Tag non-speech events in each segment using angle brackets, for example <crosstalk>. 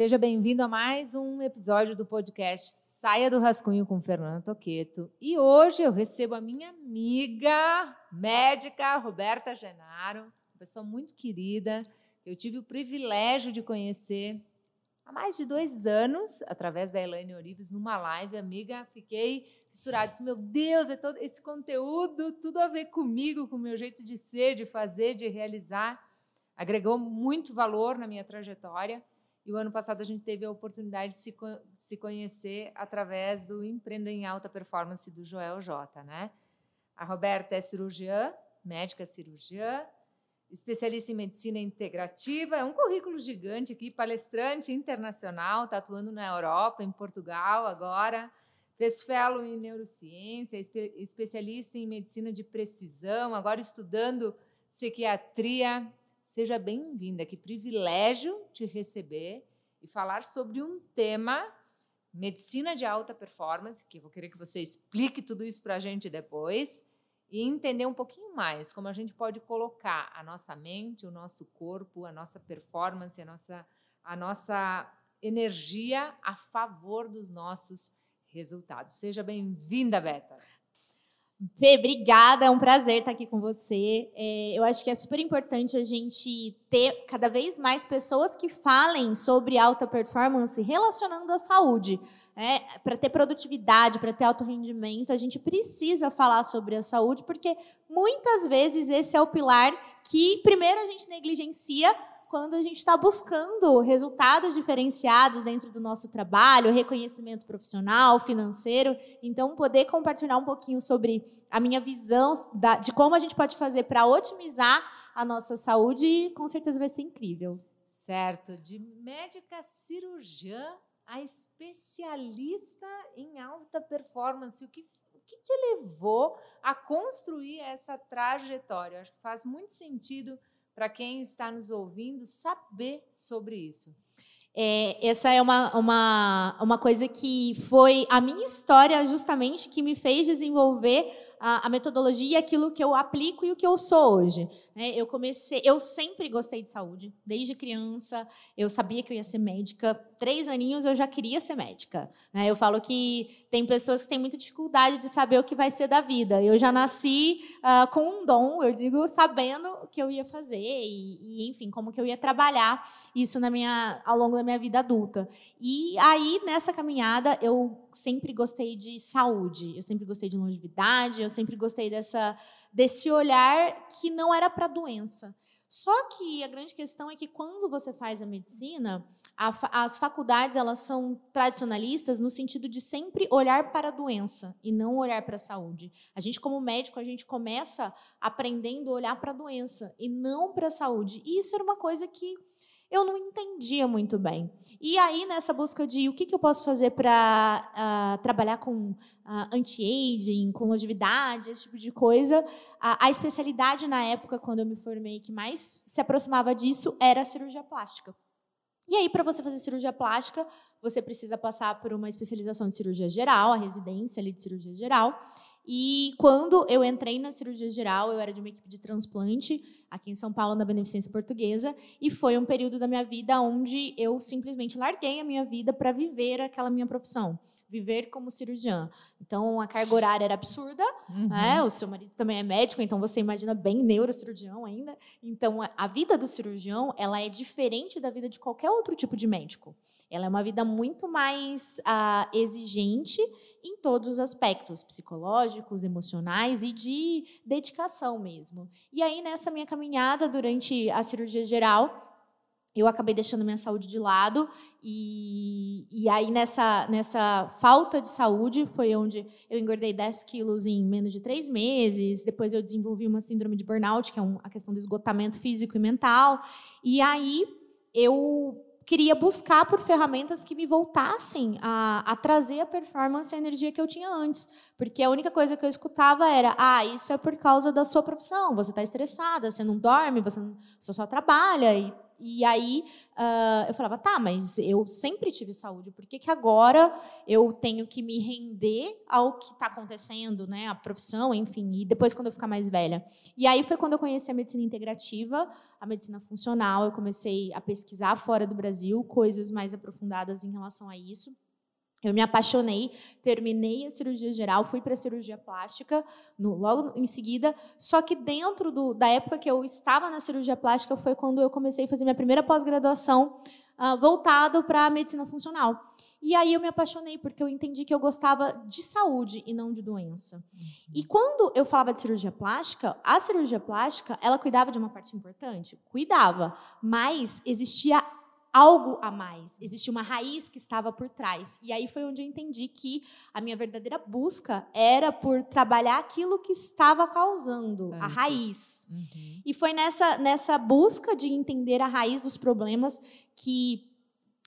Seja bem-vindo a mais um episódio do podcast Saia do Rascunho com Fernando Toqueto. E hoje eu recebo a minha amiga médica Roberta Genaro, uma pessoa muito querida, que eu tive o privilégio de conhecer há mais de dois anos, através da Elaine Orives, numa live, amiga, fiquei fissurada. Disse, meu Deus, é todo esse conteúdo, tudo a ver comigo, com o meu jeito de ser, de fazer, de realizar. Agregou muito valor na minha trajetória. E o ano passado a gente teve a oportunidade de se, se conhecer através do Empreenda em Alta Performance do Joel J. Né? A Roberta é cirurgiã, médica cirurgiã, especialista em medicina integrativa, é um currículo gigante aqui, palestrante internacional, está atuando na Europa, em Portugal agora, fez fellow em neurociência, espe especialista em medicina de precisão, agora estudando psiquiatria. Seja bem-vinda, que privilégio te receber e falar sobre um tema, medicina de alta performance, que eu vou querer que você explique tudo isso para a gente depois e entender um pouquinho mais como a gente pode colocar a nossa mente, o nosso corpo, a nossa performance, a nossa, a nossa energia a favor dos nossos resultados. Seja bem-vinda, Beta. Fê, obrigada, é um prazer estar aqui com você. É, eu acho que é super importante a gente ter cada vez mais pessoas que falem sobre alta performance relacionando a saúde. É, para ter produtividade, para ter alto rendimento, a gente precisa falar sobre a saúde, porque muitas vezes esse é o pilar que primeiro a gente negligencia quando a gente está buscando resultados diferenciados dentro do nosso trabalho, reconhecimento profissional, financeiro. Então, poder compartilhar um pouquinho sobre a minha visão de como a gente pode fazer para otimizar a nossa saúde, com certeza vai ser incrível. Certo. De médica cirurgiã a especialista em alta performance. O que, o que te levou a construir essa trajetória? Acho que faz muito sentido para quem está nos ouvindo saber sobre isso. É, essa é uma, uma, uma coisa que foi a minha história justamente que me fez desenvolver a, a, metodologia, aquilo que eu aplico e o que eu sou hoje. Né? Eu comecei, eu sempre gostei de saúde, desde criança. Eu sabia que eu ia ser médica. Três aninhos eu já queria ser médica. Né? Eu falo que tem pessoas que têm muita dificuldade de saber o que vai ser da vida. Eu já nasci uh, com um dom, eu digo, sabendo o que eu ia fazer e, e, enfim, como que eu ia trabalhar isso na minha, ao longo da minha vida adulta. E aí nessa caminhada eu sempre gostei de saúde, eu sempre gostei de longevidade, eu sempre gostei dessa, desse olhar que não era para doença. Só que a grande questão é que quando você faz a medicina, a, as faculdades elas são tradicionalistas no sentido de sempre olhar para a doença e não olhar para a saúde. A gente como médico a gente começa aprendendo a olhar para a doença e não para a saúde. E isso era uma coisa que eu não entendia muito bem. E aí, nessa busca de o que, que eu posso fazer para uh, ah, trabalhar com uh, anti-aging, com longevidade, esse tipo de coisa, a, a especialidade na época, quando eu me formei, que mais se aproximava disso, era a cirurgia plástica. E aí, para você fazer cirurgia plástica, você precisa passar por uma especialização de cirurgia geral, a residência ali de cirurgia geral. E quando eu entrei na cirurgia geral, eu era de uma equipe de transplante aqui em São Paulo, na Beneficência Portuguesa, e foi um período da minha vida onde eu simplesmente larguei a minha vida para viver aquela minha profissão viver como cirurgiã. Então, a carga horária era absurda. Uhum. Né? O seu marido também é médico, então você imagina bem neurocirurgião ainda. Então, a vida do cirurgião ela é diferente da vida de qualquer outro tipo de médico. Ela é uma vida muito mais uh, exigente em todos os aspectos, psicológicos, emocionais e de dedicação mesmo. E aí, nessa minha caminhada durante a cirurgia geral, eu acabei deixando minha saúde de lado e, e aí nessa, nessa falta de saúde foi onde eu engordei 10 quilos em menos de três meses, depois eu desenvolvi uma síndrome de burnout, que é um, a questão do esgotamento físico e mental, e aí eu queria buscar por ferramentas que me voltassem a, a trazer a performance e a energia que eu tinha antes. Porque a única coisa que eu escutava era: ah, isso é por causa da sua profissão, você está estressada, você não dorme, você, não, você só trabalha. E E aí uh, eu falava, tá, mas eu sempre tive saúde, por que, que agora eu tenho que me render ao que está acontecendo, né? A profissão, enfim, e depois quando eu ficar mais velha. E aí foi quando eu conheci a medicina integrativa, a medicina funcional, eu comecei a pesquisar fora do Brasil coisas mais aprofundadas em relação a isso. Eu me apaixonei, terminei a cirurgia geral, fui para a cirurgia plástica no, logo em seguida. Só que dentro do, da época que eu estava na cirurgia plástica foi quando eu comecei a fazer minha primeira pós-graduação uh, voltado para a medicina funcional. E aí eu me apaixonei porque eu entendi que eu gostava de saúde e não de doença. Uhum. E quando eu falava de cirurgia plástica, a cirurgia plástica ela cuidava de uma parte importante, cuidava, mas existia algo a mais, existia uma raiz que estava por trás. E aí foi onde eu entendi que a minha verdadeira busca era por trabalhar aquilo que estava causando, Antes. a raiz. Uhum. E foi nessa, nessa busca de entender a raiz dos problemas que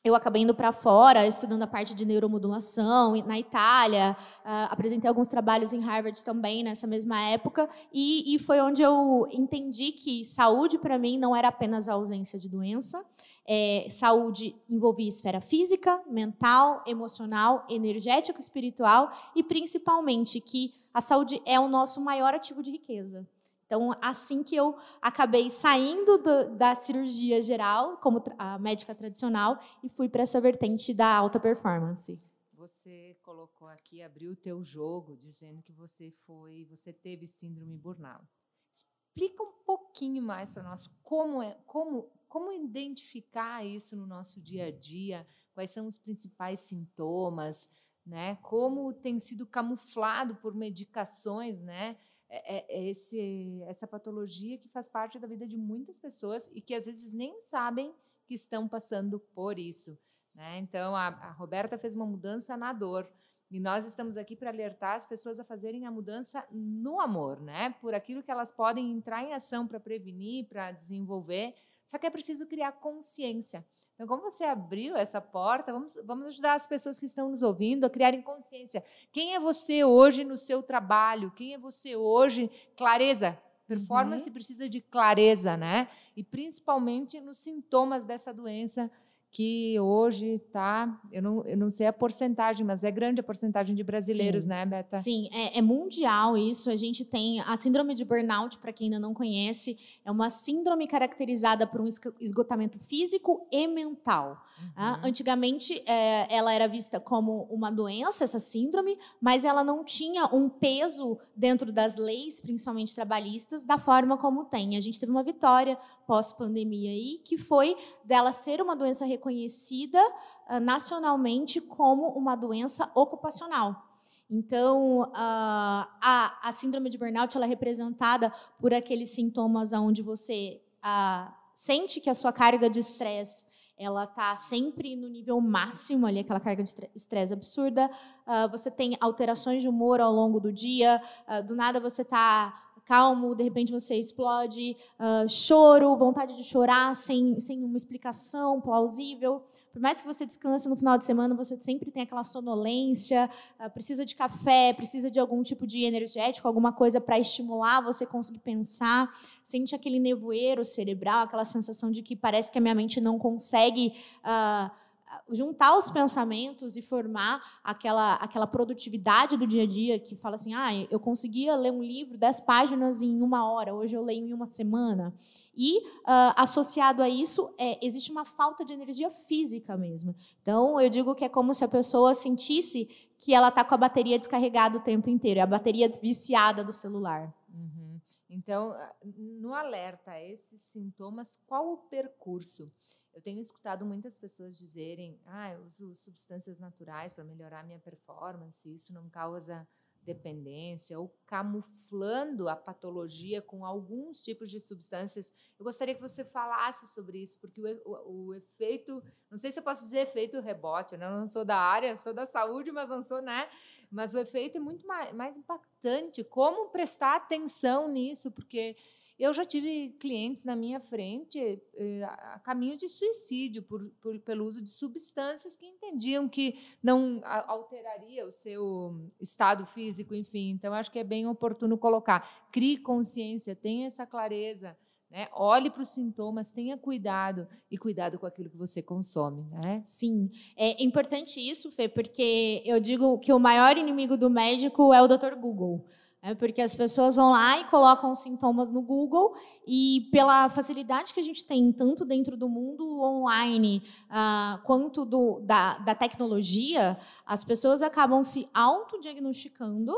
eu acabei indo para fora, estudando a parte de neuromodulação na Itália, uh, apresentei alguns trabalhos em Harvard também nessa mesma época, e, e foi onde eu entendi que saúde para mim não era apenas a ausência de doença, é, saúde envolvia esfera física, mental, emocional, energético, espiritual e principalmente que a saúde é o nosso maior ativo de riqueza. Então, assim que eu acabei saindo do, da cirurgia geral, como a médica tradicional, e fui para essa vertente da alta performance. Você colocou aqui, abriu o teu jogo, dizendo que você foi, você teve síndrome burnout. Explica um pouquinho mais para nós como é, como como identificar isso no nosso dia a dia? Quais são os principais sintomas? Né? Como tem sido camuflado por medicações, né? É, é, é esse, essa patologia que faz parte da vida de muitas pessoas e que às vezes nem sabem que estão passando por isso. Né? Então, a, a Roberta fez uma mudança na dor. E nós estamos aqui para alertar as pessoas a fazerem a mudança no amor, né? Por aquilo que elas podem entrar em ação para prevenir, para desenvolver, só que é preciso criar consciência. Então, como você abriu essa porta, vamos, vamos ajudar as pessoas que estão nos ouvindo a criarem consciência. Quem é você hoje no seu trabalho? Quem é você hoje? Clareza. Performance uhum. precisa de clareza, né? E principalmente nos sintomas dessa doença que hoje está, eu não, eu não sei a porcentagem, mas é grande a porcentagem de brasileiros, Sim. né, Beta? Sim, é, é, mundial isso. A gente tem a síndrome de burnout, para quem ainda não conhece, é uma síndrome caracterizada por um esgotamento físico e mental. Tá? Uhum. Antigamente, é, ela era vista como uma doença, essa síndrome, mas ela não tinha um peso dentro das leis, principalmente trabalhistas, da forma como tem. A gente teve uma vitória pós-pandemia aí, que foi dela ser uma doença reconhecida uh, nacionalmente como uma doença ocupacional. Então, uh, a, a, síndrome de burnout ela é representada por aqueles sintomas onde você uh, sente que a sua carga de estresse ela está sempre no nível máximo ali, aquela carga de estresse absurda. Uh, você tem alterações de humor ao longo do dia. Uh, do nada você está calmo, de repente você explode, uh, choro, vontade de chorar sem, sem uma explicação plausível. Por mais que você descanse no final de semana, você sempre tem aquela sonolência, uh, precisa de café, precisa de algum tipo de energético, alguma coisa para estimular você conseguir pensar. Sente aquele nevoeiro cerebral, aquela sensação de que parece que a minha mente não consegue. Uh, juntar os pensamentos e formar aquela, aquela produtividade do dia a dia que fala assim, ah, eu conseguia ler um livro, dez páginas em uma hora, hoje eu leio em uma semana. E, uh, associado a isso, é, existe uma falta de energia física mesmo. Então, eu digo que é como se a pessoa sentisse que ela está com a bateria descarregada o tempo inteiro, é a bateria viciada do celular. Uhum. Então, no alerta a esses sintomas, qual o percurso? Eu tenho escutado muitas pessoas dizerem: ah, eu uso substâncias naturais para melhorar minha performance, isso não causa dependência, ou camuflando a patologia com alguns tipos de substâncias. Eu gostaria que você falasse sobre isso, porque o, o, o efeito, não sei se eu posso dizer efeito rebote, né? eu não sou da área, sou da saúde, mas não sou, né? Mas o efeito é muito mais, mais impactante. Como prestar atenção nisso? Porque eu já tive clientes na minha frente eh, a caminho de suicídio por, por, pelo uso de substâncias que entendiam que não alteraria o seu estado físico, enfim. Então, acho que é bem oportuno colocar. Crie consciência, tenha essa clareza Né? Olhe para os sintomas, tenha cuidado e cuidado com aquilo que você consome. Né? Sim, é importante isso, Fê, porque eu digo que o maior inimigo do médico é o Dr. Google. É porque as pessoas vão lá e colocam sintomas no Google e pela facilidade que a gente tem tanto dentro do mundo online uh, quanto do, da, da tecnologia, as pessoas acabam se autodiagnosticando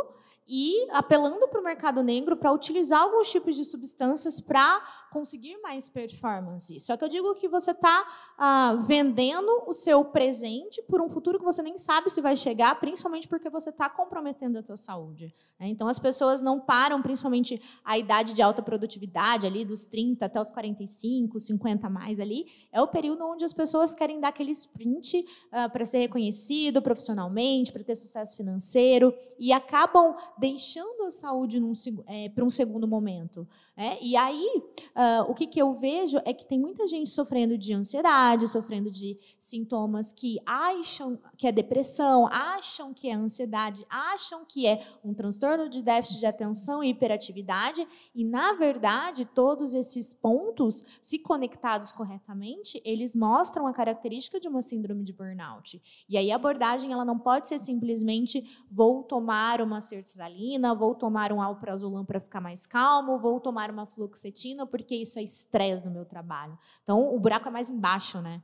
e apelando para o mercado negro para utilizar alguns tipos de substâncias para conseguir mais performance. Só que eu digo que você está ah, vendendo o seu presente por um futuro que você nem sabe se vai chegar, principalmente porque você está comprometendo a tua saúde. Né? Então, as pessoas não param, principalmente a idade de alta produtividade, ali dos 30 até os 45, 50 mais ali, é o período onde as pessoas querem dar aquele sprint ah, para ser reconhecido profissionalmente, para ter sucesso financeiro, e acabam deixando a saúde é, para um segundo momento. É? E aí, uh, o que, que eu vejo é que tem muita gente sofrendo de ansiedade, sofrendo de sintomas que acham que é depressão, acham que é ansiedade, acham que é um transtorno de déficit de atenção e hiperatividade, e, na verdade, todos esses pontos, se conectados corretamente, eles mostram a característica de uma síndrome de burnout. E aí a abordagem ela não pode ser simplesmente vou tomar uma sertralina, vou tomar um alprazolam para ficar mais calmo, vou tomar uma fluoxetina porque isso é estresse no meu trabalho. Então, o buraco é mais embaixo, né?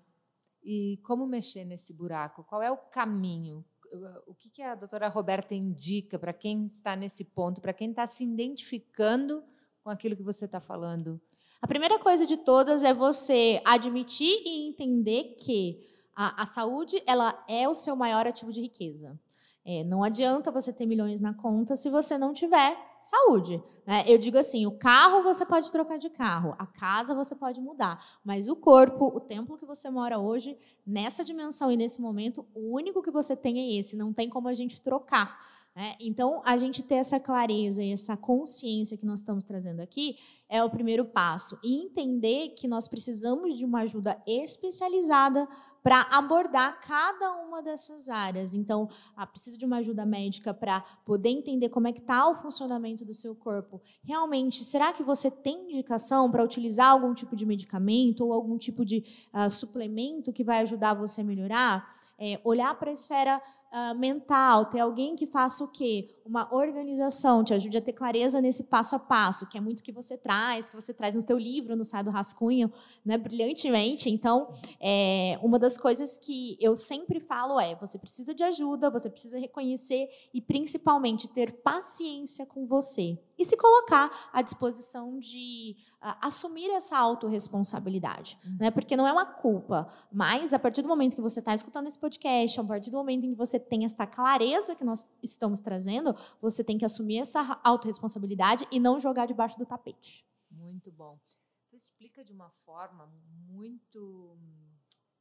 E como mexer nesse buraco? Qual é o caminho? O que, a doutora Roberta indica para quem está nesse ponto, para quem está se identificando com aquilo que você está falando? A primeira coisa de todas é você admitir e entender que a, a saúde ela é o seu maior ativo de riqueza. É, não adianta você ter milhões na conta se você não tiver saúde. Né? Eu digo assim: o carro você pode trocar de carro, a casa você pode mudar, mas o corpo, o templo que você mora hoje, nessa dimensão e nesse momento, o único que você tem é esse, não tem como a gente trocar. Né? Então, a gente ter essa clareza e essa consciência que nós estamos trazendo aqui é o primeiro passo. E entender que nós precisamos de uma ajuda especializada para abordar cada uma dessas áreas. Então, ah, precisa de uma ajuda médica para poder entender como é que está o funcionamento do seu corpo. Realmente, será que você tem indicação para utilizar algum tipo de medicamento ou algum tipo de uh, suplemento que vai ajudar você a melhorar? É, olhar para a esfera uh, mental, ter alguém que faça o quê? Uma organização, te ajude a ter clareza nesse passo a passo, que é muito que você traz, que você traz no teu livro, no Sai do Rascunho, né, brilhantemente. Então, é, uma das coisas que eu sempre falo é, você precisa de ajuda, você precisa reconhecer e, principalmente, ter paciência com você. E se colocar à disposição de uh, assumir essa autorresponsabilidade. Uhum. Né? Porque não é uma culpa, mas a partir do momento que você está escutando esse podcast, a partir do momento em que você tem essa clareza que nós estamos trazendo, você tem que assumir essa autorresponsabilidade e não jogar debaixo do tapete. Muito bom. Tu explica de uma forma muito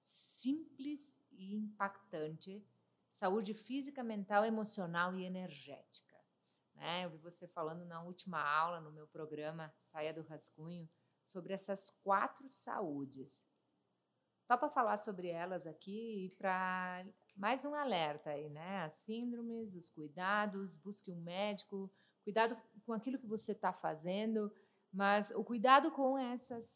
simples e impactante saúde física, mental, emocional e energética. Né? Eu vi você falando na última aula, no meu programa Saia do Rascunho, sobre essas quatro saúdes. Topa falar sobre elas aqui para mais um alerta aí, né? As síndromes, os cuidados, busque um médico, cuidado com aquilo que você está fazendo, mas o cuidado com essas,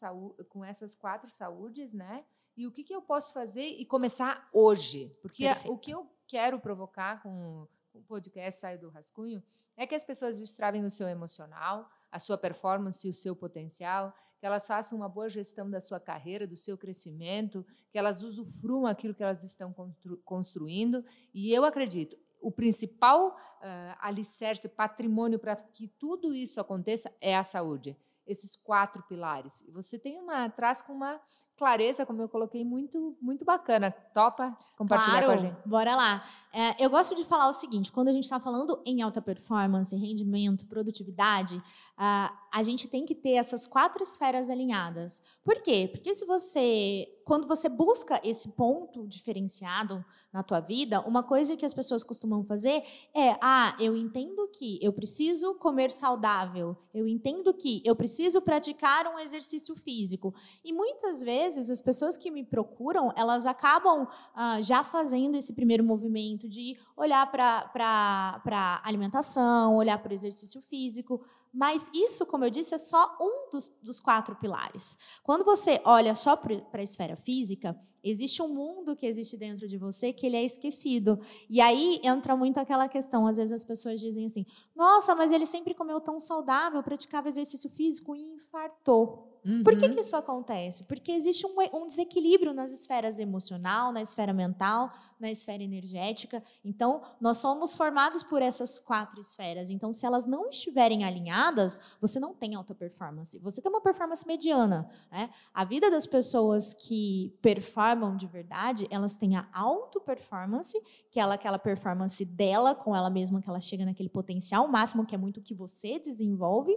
com essas quatro saúdes, né? E o que, que eu posso fazer e começar hoje? Porque Perfeito. o que eu quero provocar com o podcast Saio do Rascunho é que as pessoas destravem o seu emocional, a sua performance e o seu potencial, que elas façam uma boa gestão da sua carreira, do seu crescimento, que elas usufruam aquilo que elas estão constru construindo. E eu acredito, o principal uh, alicerce, patrimônio para que tudo isso aconteça é a saúde. Esses quatro pilares. E você tem uma traz com uma clareza, como eu coloquei, muito, muito bacana. Topa compartilhar claro, com a gente? Bora lá. É, eu gosto de falar o seguinte: quando a gente está falando em alta performance, rendimento, produtividade, uh, a gente tem que ter essas quatro esferas alinhadas. Por quê? Porque se você, quando você busca esse ponto diferenciado na tua vida, uma coisa que as pessoas costumam fazer é: ah, eu entendo que eu preciso comer saudável, eu entendo que eu preciso praticar um exercício físico. E muitas vezes as pessoas que me procuram, elas acabam ah, já fazendo esse primeiro movimento de olhar para a alimentação, olhar para o exercício físico, Mas isso, como eu disse, é só um dos, dos quatro pilares. Quando você olha só para a esfera física, existe um mundo que existe dentro de você que ele é esquecido. E aí entra muito aquela questão, às vezes as pessoas dizem assim: "Nossa, mas ele sempre comeu tão saudável, praticava exercício físico e infartou". Uhum. Por que, uhum. que, isso acontece? Porque existe um, um, desequilíbrio nas esferas emocional, na esfera mental, na esfera energética. Então, nós somos formados por essas quatro esferas. Então, se elas não estiverem alinhadas, você não tem alta performance. Você tem uma performance mediana. Né? A vida das pessoas que performam de verdade, elas têm a auto performance, que é aquela performance dela com ela mesma, que ela chega naquele potencial máximo, que é muito o que você desenvolve,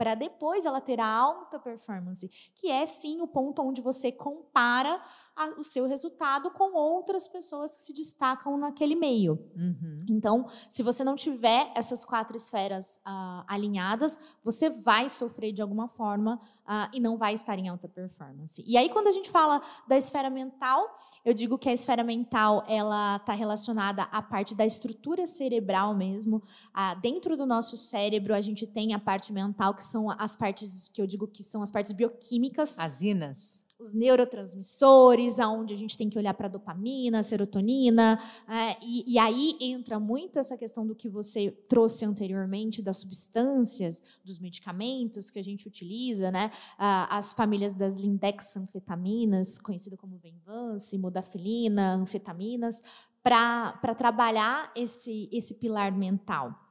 para depois ela ter a alta performance, que é sim o ponto onde você compara a, o seu resultado com outras pessoas que se destacam naquele meio. Uhum. Então, se você não tiver essas quatro esferas uh, alinhadas, você vai sofrer de alguma forma uh, e não vai estar em alta performance. E aí, quando a gente fala da esfera mental, eu digo que a esfera mental ela está relacionada à parte da estrutura cerebral mesmo. Ah, dentro do nosso cérebro, a gente tem a parte mental, que são as partes que eu digo que são as partes bioquímicas. As inas os neurotransmissores, aonde a gente tem que olhar para dopamina, serotonina, é, e, e, aí entra muito essa questão do que você trouxe anteriormente das substâncias, dos medicamentos que a gente utiliza, né? as famílias das lindexanfetaminas, conhecida como Venvance, modafinilina, anfetaminas, para trabalhar esse, esse pilar mental.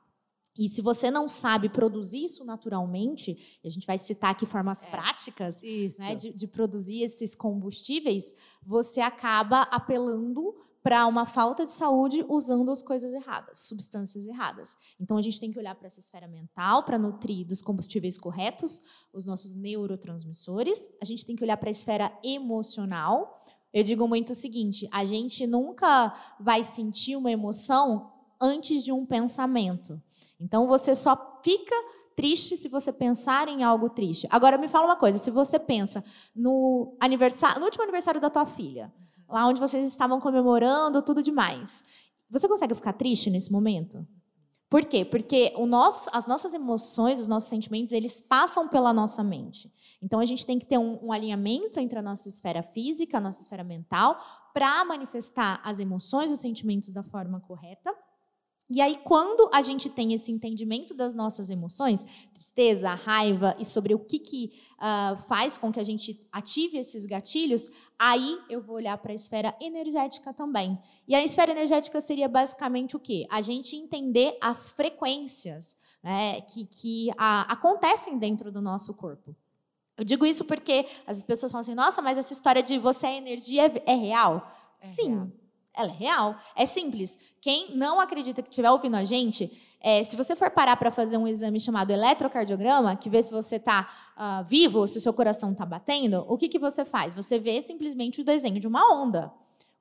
E se você não sabe produzir isso naturalmente, e a gente vai citar aqui formas é, práticas né, de, de produzir esses combustíveis, você acaba apelando para uma falta de saúde usando as coisas erradas, substâncias erradas. Então a gente tem que olhar para essa esfera mental para nutrir dos combustíveis corretos, os nossos neurotransmissores. A gente tem que olhar para a esfera emocional. Eu digo muito o seguinte: a gente nunca vai sentir uma emoção antes de um pensamento. Então você só fica triste se você pensar em algo triste. Agora me fala uma coisa, se você pensa no aniversário, no último aniversário da tua filha, lá onde vocês estavam comemorando tudo demais, você consegue ficar triste nesse momento? Por quê? Porque o nosso, as nossas emoções, os nossos sentimentos, eles passam pela nossa mente. Então a gente tem que ter um, um alinhamento entre a nossa esfera física, a nossa esfera mental, para manifestar as emoções, os sentimentos da forma correta e aí, quando a gente tem esse entendimento das nossas emoções, tristeza, raiva e sobre o que, que uh, faz com que a gente ative esses gatilhos, aí eu vou olhar para a esfera energética também. E a esfera energética seria basicamente o quê? A gente entender as frequências né, que, que a, acontecem dentro do nosso corpo. Eu digo isso porque as pessoas falam assim: nossa, mas essa história de você é energia é, é real? É Sim. Real ela é real. É simples. Quem não acredita que estiver ouvindo a gente, é, se você for parar para fazer um exame chamado eletrocardiograma, que vê se você está uh, ah, vivo, se o seu coração está batendo, o que, que você faz? Você vê simplesmente o desenho de uma onda.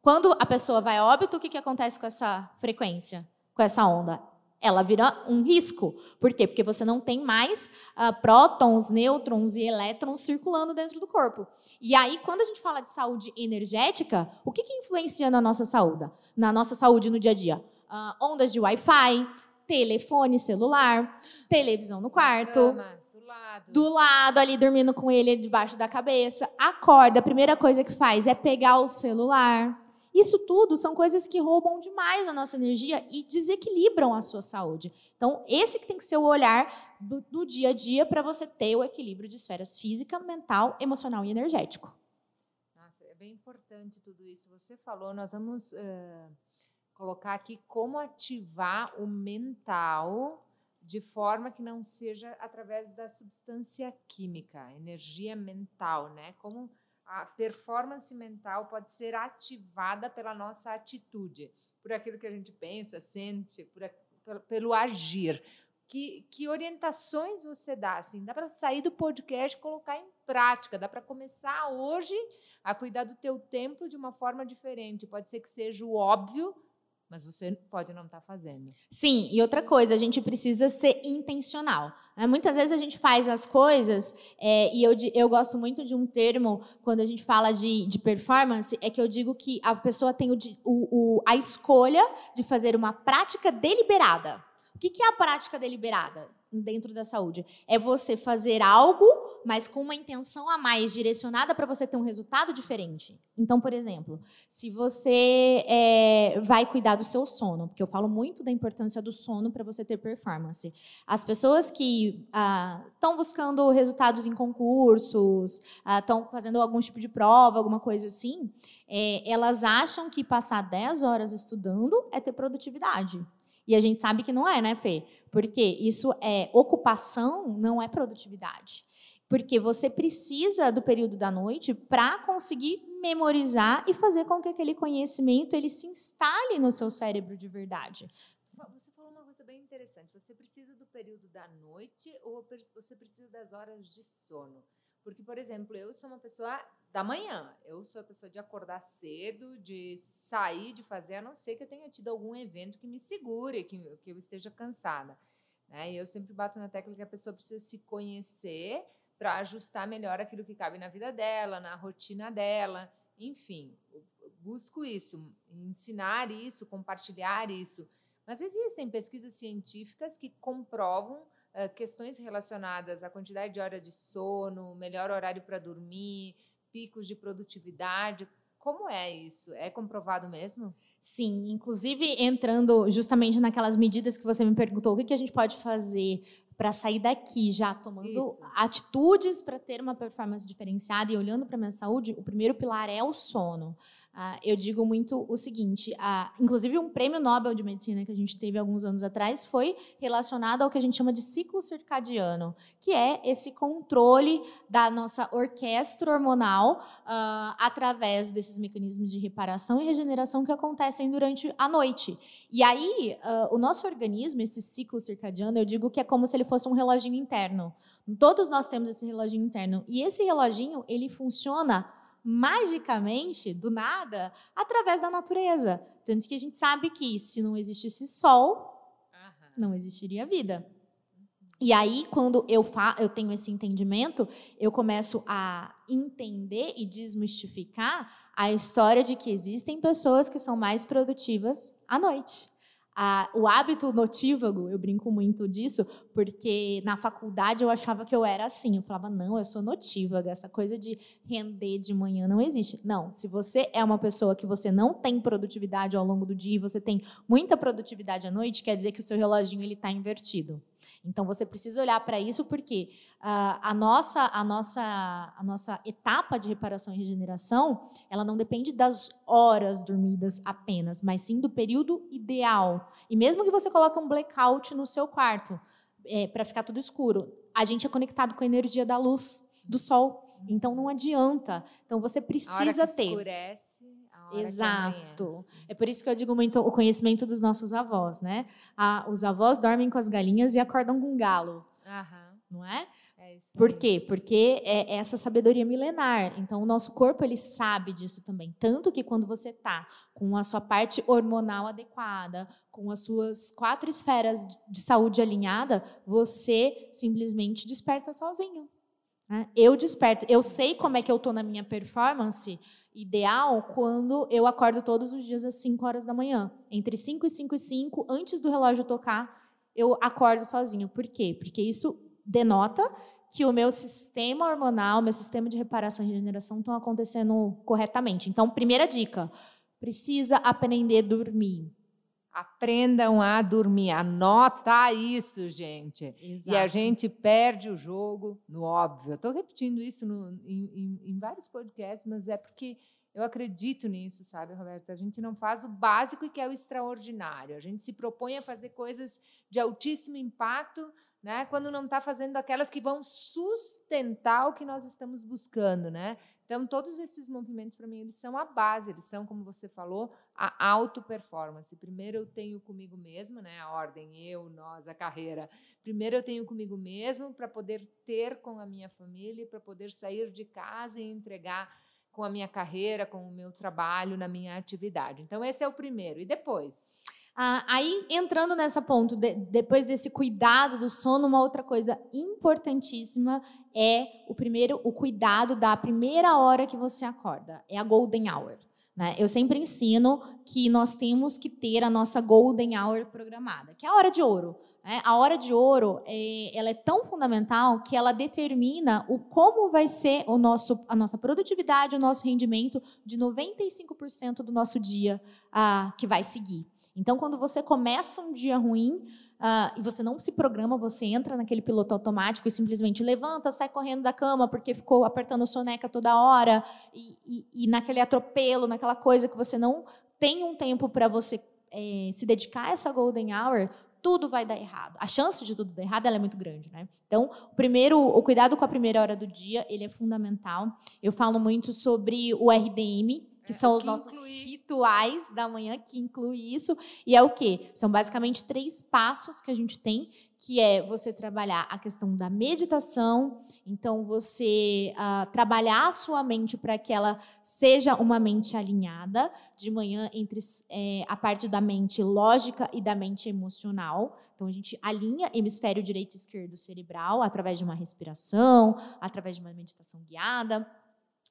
Quando a pessoa vai a óbito, o que, que acontece com essa frequência, com essa onda? Ela vira um risco. Por quê? Porque você não tem mais uh, prótons, nêutrons e elétrons circulando dentro do corpo. E aí, quando a gente fala de saúde energética, o que, que influencia na nossa saúde? Na nossa saúde no dia a dia? Uh, ondas de Wi-Fi, telefone celular, televisão no quarto. Cama. Do lado. do lado, ali dormindo com ele debaixo da cabeça. Acorda, a primeira coisa que faz é pegar o celular, isso tudo são coisas que roubam demais a nossa energia e desequilibram a sua saúde. Então, esse que tem que ser o olhar do, do dia a dia para você ter o equilíbrio de esferas física, mental, emocional e energético. Nossa, é bem importante tudo isso. Você falou, nós vamos uh, colocar aqui como ativar o mental de forma que não seja através da substância química, energia mental, né? Como a performance mental pode ser ativada pela nossa atitude, por aquilo que a gente pensa, sente, por, pelo agir. Que, que orientações você dá? Assim, dá para sair do podcast e colocar em prática, dá para começar hoje a cuidar do teu tempo de uma forma diferente. Pode ser que seja o óbvio, mas você pode não estar tá fazendo. Sim, e outra coisa, a gente precisa ser intencional. Né? Muitas vezes a gente faz as coisas, é, e eu, eu gosto muito de um termo, quando a gente fala de, de performance, é que eu digo que a pessoa tem o, o, a escolha de fazer uma prática deliberada. O que, que é a prática deliberada? dentro da saúde? É você fazer algo, mas com uma intenção a mais, direcionada para você ter um resultado diferente. Então, por exemplo, se você é, vai cuidar do seu sono, porque eu falo muito da importância do sono para você ter performance. As pessoas que estão ah, buscando resultados em concursos, estão ah, fazendo algum tipo de prova, alguma coisa assim, é, elas acham que passar 10 horas estudando é ter produtividade. E a gente sabe que não é, né, Fê? Porque isso é ocupação, não é produtividade. Porque você precisa do período da noite para conseguir memorizar e fazer com que aquele conhecimento ele se instale no seu cérebro de verdade. Você falou uma coisa bem interessante. Você precisa do período da noite ou você precisa das horas de sono? Porque, por exemplo, eu sou uma pessoa da manhã. Eu sou a pessoa de acordar cedo, de sair, de fazer, a não ser que eu tenha tido algum evento que me segure, que, que eu esteja cansada. Né? E eu sempre bato na tecla que a pessoa precisa se conhecer para ajustar melhor aquilo que cabe na vida dela, na rotina dela. Enfim, busco isso, ensinar isso, compartilhar isso. Mas existem pesquisas científicas que comprovam questões relacionadas à quantidade de hora de sono, melhor horário para dormir, picos de produtividade. Como é isso? É comprovado mesmo? Sim, inclusive entrando justamente naquelas medidas que você me perguntou, o que, que a gente pode fazer para sair daqui já tomando Isso. atitudes para ter uma performance diferenciada e olhando para a minha saúde, o primeiro pilar é o sono. Ah, eu digo muito o seguinte: ah, inclusive, um prêmio Nobel de Medicina que a gente teve alguns anos atrás foi relacionado ao que a gente chama de ciclo circadiano, que é esse controle da nossa orquestra hormonal ah, através desses mecanismos de reparação e regeneração que acontecem durante a noite. E aí, o nosso organismo, esse ciclo circadiano, eu digo que é como se ele fosse um reloginho interno. Todos nós temos esse reloginho interno. E esse reloginho, ele funciona magicamente, do nada, através da natureza. Tanto que a gente sabe que se não existisse sol, não existiria vida. E aí, quando eu, fa eu tenho esse entendimento, eu começo a entender e desmistificar a história de que existem pessoas que são mais produtivas à noite o hábito notívago, eu brinco muito disso, porque na faculdade eu achava que eu era assim. Eu falava, não, eu sou notívaga, essa coisa de render de manhã não existe. Não, se você é uma pessoa que você não tem produtividade ao longo do dia e você tem muita produtividade à noite, quer dizer que o seu reloginho está invertido. Então você precisa olhar para isso porque uh, a, nossa, a, nossa, a nossa etapa de reparação e regeneração ela não depende das horas dormidas apenas, mas sim do período ideal. E mesmo que você coloque um blackout no seu quarto é, para ficar tudo escuro, a gente é conectado com a energia da luz, do sol. Então não adianta. Então você precisa a hora que ter. Escurece Exato. É por isso que eu digo muito o conhecimento dos nossos avós, né? Ah, os avós dormem com as galinhas e acordam com o galo. Aham. Não é? é isso por quê? Porque é essa sabedoria milenar. Então, o nosso corpo ele sabe disso também. Tanto que quando você está com a sua parte hormonal adequada, com as suas quatro esferas de saúde alinhada, você simplesmente desperta sozinho. Né? Eu desperto. Eu sei como é que eu estou na minha performance ideal quando eu acordo todos os dias às 5 horas da manhã. Entre 5 e 5 e 5, antes do relógio tocar, eu acordo sozinho. Por quê? Porque isso denota que o meu sistema hormonal, meu sistema de reparação e regeneração estão acontecendo corretamente. Então, primeira dica, precisa aprender a dormir. Aprendam a dormir. Anota isso, gente. Exato. E a gente perde o jogo no óbvio. Estou repetindo isso no, em, em, em, vários podcasts, mas é porque eu acredito nisso, sabe, Roberta? A gente não faz o básico e que é o extraordinário. A gente se propõe a fazer coisas de altíssimo impacto, né? Quando não está fazendo aquelas que vão sustentar o que nós estamos buscando, né? Então, todos esses movimentos, para mim, eles são a base, eles são, como você falou, a auto-performance. Primeiro eu tenho comigo mesma, né? A ordem, eu, nós, a carreira. Primeiro eu tenho comigo mesmo para poder ter com a minha família, para poder sair de casa e entregar com a minha carreira, com o meu trabalho, na minha atividade. Então, esse é o primeiro. E depois? Ah, aí, entrando nessa ponto, de, depois desse cuidado do sono, uma outra coisa importantíssima é o primeiro, o cuidado da primeira hora que você acorda. É a golden hour. Né? Eu sempre ensino que nós temos que ter a nossa golden hour programada, que é a hora de ouro. Né? A hora de ouro é, ela é tão fundamental que ela determina o como vai ser o nosso, a nossa produtividade, o nosso rendimento de 95% do nosso dia ah, que vai seguir. Então, quando você começa um dia ruim, Uh, e você não se programa, você entra naquele piloto automático e simplesmente levanta, sai correndo da cama porque ficou apertando soneca toda hora, e, e, e naquele atropelo, naquela coisa que você não tem um tempo para você é, se dedicar a essa golden hour, tudo vai dar errado. A chance de tudo dar errado é muito grande, né? Então, o primeiro, o cuidado com a primeira hora do dia, ele é fundamental. Eu falo muito sobre o RDM, que é, são os que nossos inclui... rituais da manhã, que inclui isso. E é o quê? São basicamente três passos que a gente tem, que é você trabalhar a questão da meditação, então você uh, trabalhar a sua mente para que ela seja uma mente alinhada, de manhã entre é, a parte da mente lógica e da mente emocional. Então, a gente alinha hemisfério direito e esquerdo cerebral através de uma respiração, através de uma meditação guiada.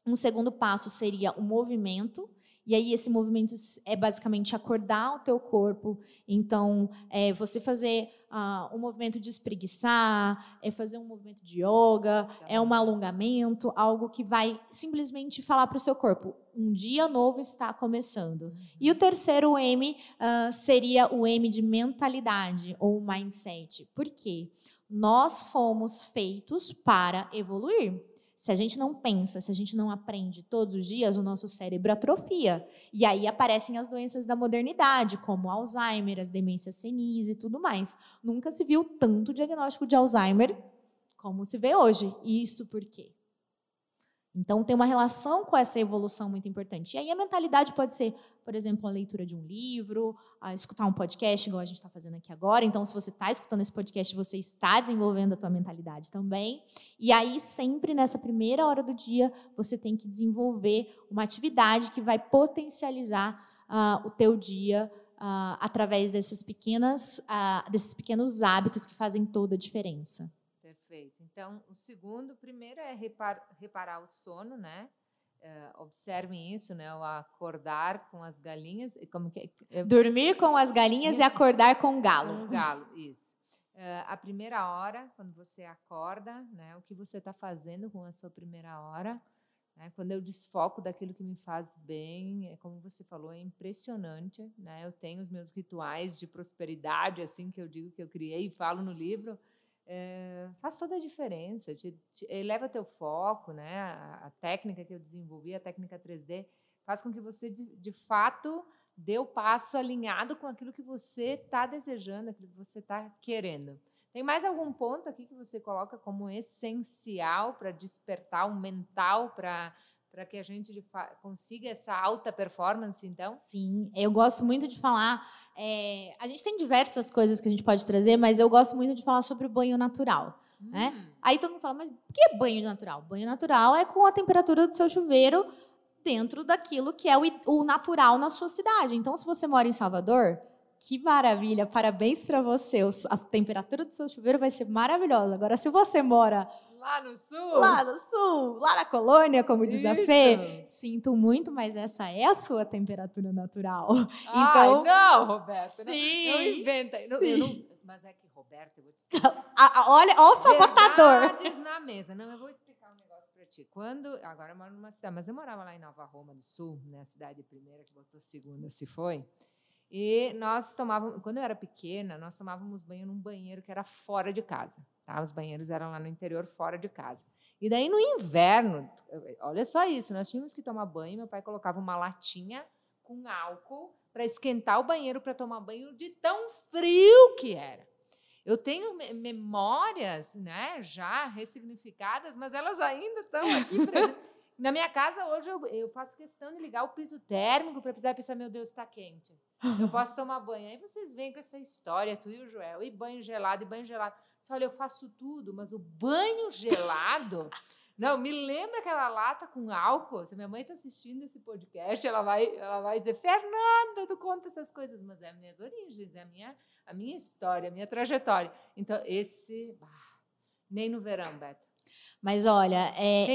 Um segundo passo seria o movimento. E aí esse movimento é basicamente acordar o teu corpo. Então, é você fazer uh, um movimento de espreguiçar, é fazer um movimento de yoga, é um alongamento, algo que vai simplesmente falar para o seu corpo: um dia novo está começando. Uhum. E o terceiro M uh, seria o M de mentalidade ou mindset. Por quê? Nós fomos feitos para evoluir. Se a gente não pensa, se a gente não aprende todos os dias, o nosso cérebro atrofia. E aí aparecem as doenças da modernidade, como Alzheimer, as demências senis e tudo mais. Nunca se viu tanto diagnóstico de Alzheimer como se vê hoje. Isso por quê? Então, tem uma relação com essa evolução muito importante. E aí, a mentalidade pode ser, por exemplo, a leitura de um livro, a escutar um podcast, igual a gente está fazendo aqui agora. Então, se você está escutando esse podcast, você está desenvolvendo a tua mentalidade também. E aí, sempre nessa primeira hora do dia, você tem que desenvolver uma atividade que vai potencializar uh, o teu dia uh, através dessas pequenas, uh, desses pequenos hábitos que fazem toda a diferença. Perfeito. Então, o segundo, primeiro é repar, reparar o sono, né? Uh, observem isso, né? O acordar com as galinhas, como que é? dormir com as galinhas isso. e acordar com o galo. Com o galo, isso. Uh, a primeira hora, quando você acorda, né? O que você está fazendo com a sua primeira hora? Né? Quando eu desfoco daquilo que me faz bem, é como você falou, é impressionante, né? Eu tenho os meus rituais de prosperidade, assim que eu digo que eu criei e falo no livro é, faz toda a diferença, te, te, eleva teu foco, né? A, a, técnica que eu desenvolvi, a técnica 3D, faz com que você, de, de fato, dê o passo alinhado com aquilo que você está desejando, aquilo que você está querendo. Tem mais algum ponto aqui que você coloca como essencial para despertar o mental, para para que a gente consiga essa alta performance, então? Sim, eu gosto muito de falar. É, a gente tem diversas coisas que a gente pode trazer, mas eu gosto muito de falar sobre o banho natural. Né? Hum. Né? Aí todo mundo fala, mas o que é banho natural? Banho natural é com a temperatura do seu chuveiro dentro daquilo que é o, o natural na sua cidade. Então, se você mora em Salvador, que maravilha, parabéns para você. A temperatura do seu chuveiro vai ser maravilhosa. Agora, se você mora Lá no sul? Lá no sul, lá na colônia, como diz Isso. a Fê. Sinto muito, mas essa é a sua temperatura natural. Ai, então, não, Roberta. Sim, não, não inventa. Não, não, mas é que, Roberta, eu vou te <laughs> explicar. olha, olha o sabotador. Na mesa. Não, eu vou explicar um negócio para ti. Quando, agora eu moro numa cidade, mas eu morava lá em Nova Roma do Sul, né, a cidade primeira que botou segunda, se foi. E nós tomávamos, quando eu era pequena, nós tomávamos banho num banheiro que era fora de casa. Tá? Os banheiros eram lá no interior, fora de casa. E daí no inverno, olha só isso, nós tínhamos que tomar banho. Meu pai colocava uma latinha com álcool para esquentar o banheiro para tomar banho de tão frio que era. Eu tenho memórias, né, já ressignificadas, mas elas ainda estão aqui presentes. Na minha casa, hoje, eu, eu faço questão de ligar o piso térmico para precisar pensar, meu Deus, está quente. Eu posso tomar banho. Aí vocês vêm com essa história, tu e o Joel, e banho gelado, e banho gelado. Só olha, eu faço tudo, mas o banho gelado... <laughs> Não, me lembra aquela lata com álcool. Se minha mãe está assistindo esse podcast, ela vai, ela vai dizer, Fernanda, tu conta essas coisas, mas é as minhas origens, é a minha, a minha história, a minha trajetória. Então, esse... Bah, nem no verão, Beto. Mas olha, é,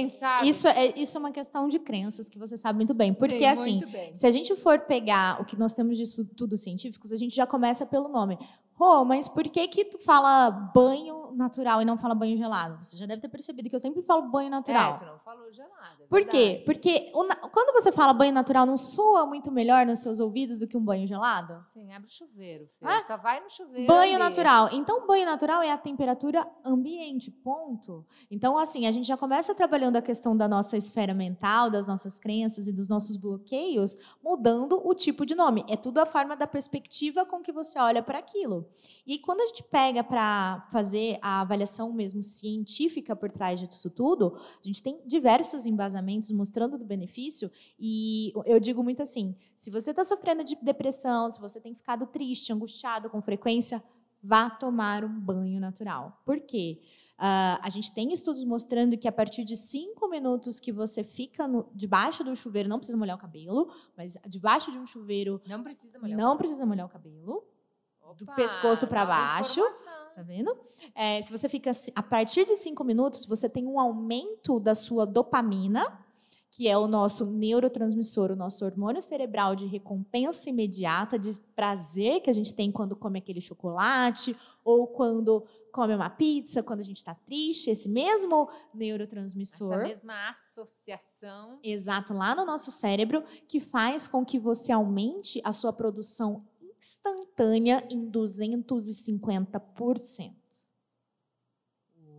isso, é, isso é uma questão de crenças que você sabe muito bem. Porque, Sim, assim, bem. se a gente for pegar o que nós temos de estudos científicos, a gente já começa pelo nome. Rô, mas por que que tu fala banho natural e não fala banho gelado? Você já deve ter percebido que eu sempre falo banho natural. É, tu não falou gelado. é Por quê? Porque o quando você fala banho natural, não soa muito melhor nos seus ouvidos do que um banho gelado? Sim, abre o chuveiro. Ah, Só vai no chuveiro. Banho ali. natural. Então, banho natural é a temperatura ambiente, ponto. Então, assim, a gente já começa trabalhando a questão da nossa esfera mental, das nossas crenças e dos nossos bloqueios, mudando o tipo de nome. É tudo a forma da perspectiva com que você olha para aquilo. E quando a gente pega para fazer a avaliação mesmo científica por trás disso tudo, a gente tem diversos embasamentos mostrando do benefício. E eu digo muito assim: se você está sofrendo de depressão, se você tem ficado triste, angustiado com frequência, vá tomar um banho natural. Por quê? Ah, a gente tem estudos mostrando que a partir de cinco minutos que você fica no- debaixo do chuveiro, não precisa molhar o cabelo, mas debaixo de um chuveiro, Não precisa molhar. não precisa molhar o cabelo. Opa, do pescoço nova baixo. informação. Tá vendo? É, se você fica a partir de cinco minutos, você tem um aumento da sua dopamina, que é o nosso neurotransmissor, o nosso hormônio cerebral de recompensa imediata, de prazer que a gente tem quando come aquele chocolate ou quando come uma pizza, quando a gente está triste, esse mesmo neurotransmissor. Essa mesma associação. Exato, lá no nosso cérebro, que faz com que você aumente a sua produção instantânea em 250%.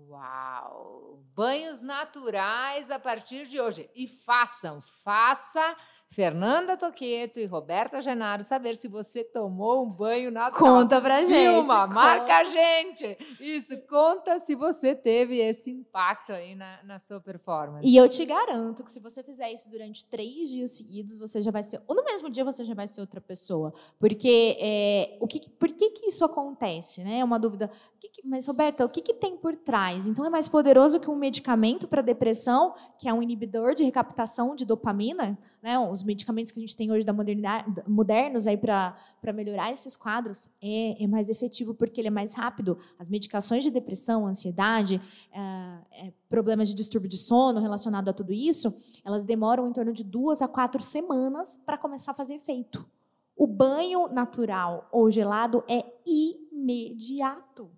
Uau! Banhos naturais a partir de hoje. E façam, faça Fernanda Toqueto e Roberta Genaro saber se você tomou um banho natural. Conta pra gente. Filma, marca a gente. Isso, conta se você teve esse impacto aí na, na sua performance. E eu te garanto que se você fizer isso durante três dias seguidos, você já vai ser. Ou no mesmo dia você já vai ser outra pessoa. Porque é, o que, por que, que isso acontece? Né? É uma dúvida. Que que- mas, Roberta, o que, que tem por trás? Então é mais poderoso que um medicamento para depressão, que é um inibidor de recaptação de dopamina, né? Os medicamentos que a gente tem hoje da modernidade, modernos aí para melhorar esses quadros, é, é mais efetivo porque ele é mais rápido. As medicações de depressão, ansiedade, ah, é, problemas de distúrbio de sono relacionado a tudo isso, elas demoram em torno de duas a quatro semanas para começar a fazer efeito. O banho natural ou gelado é imediato.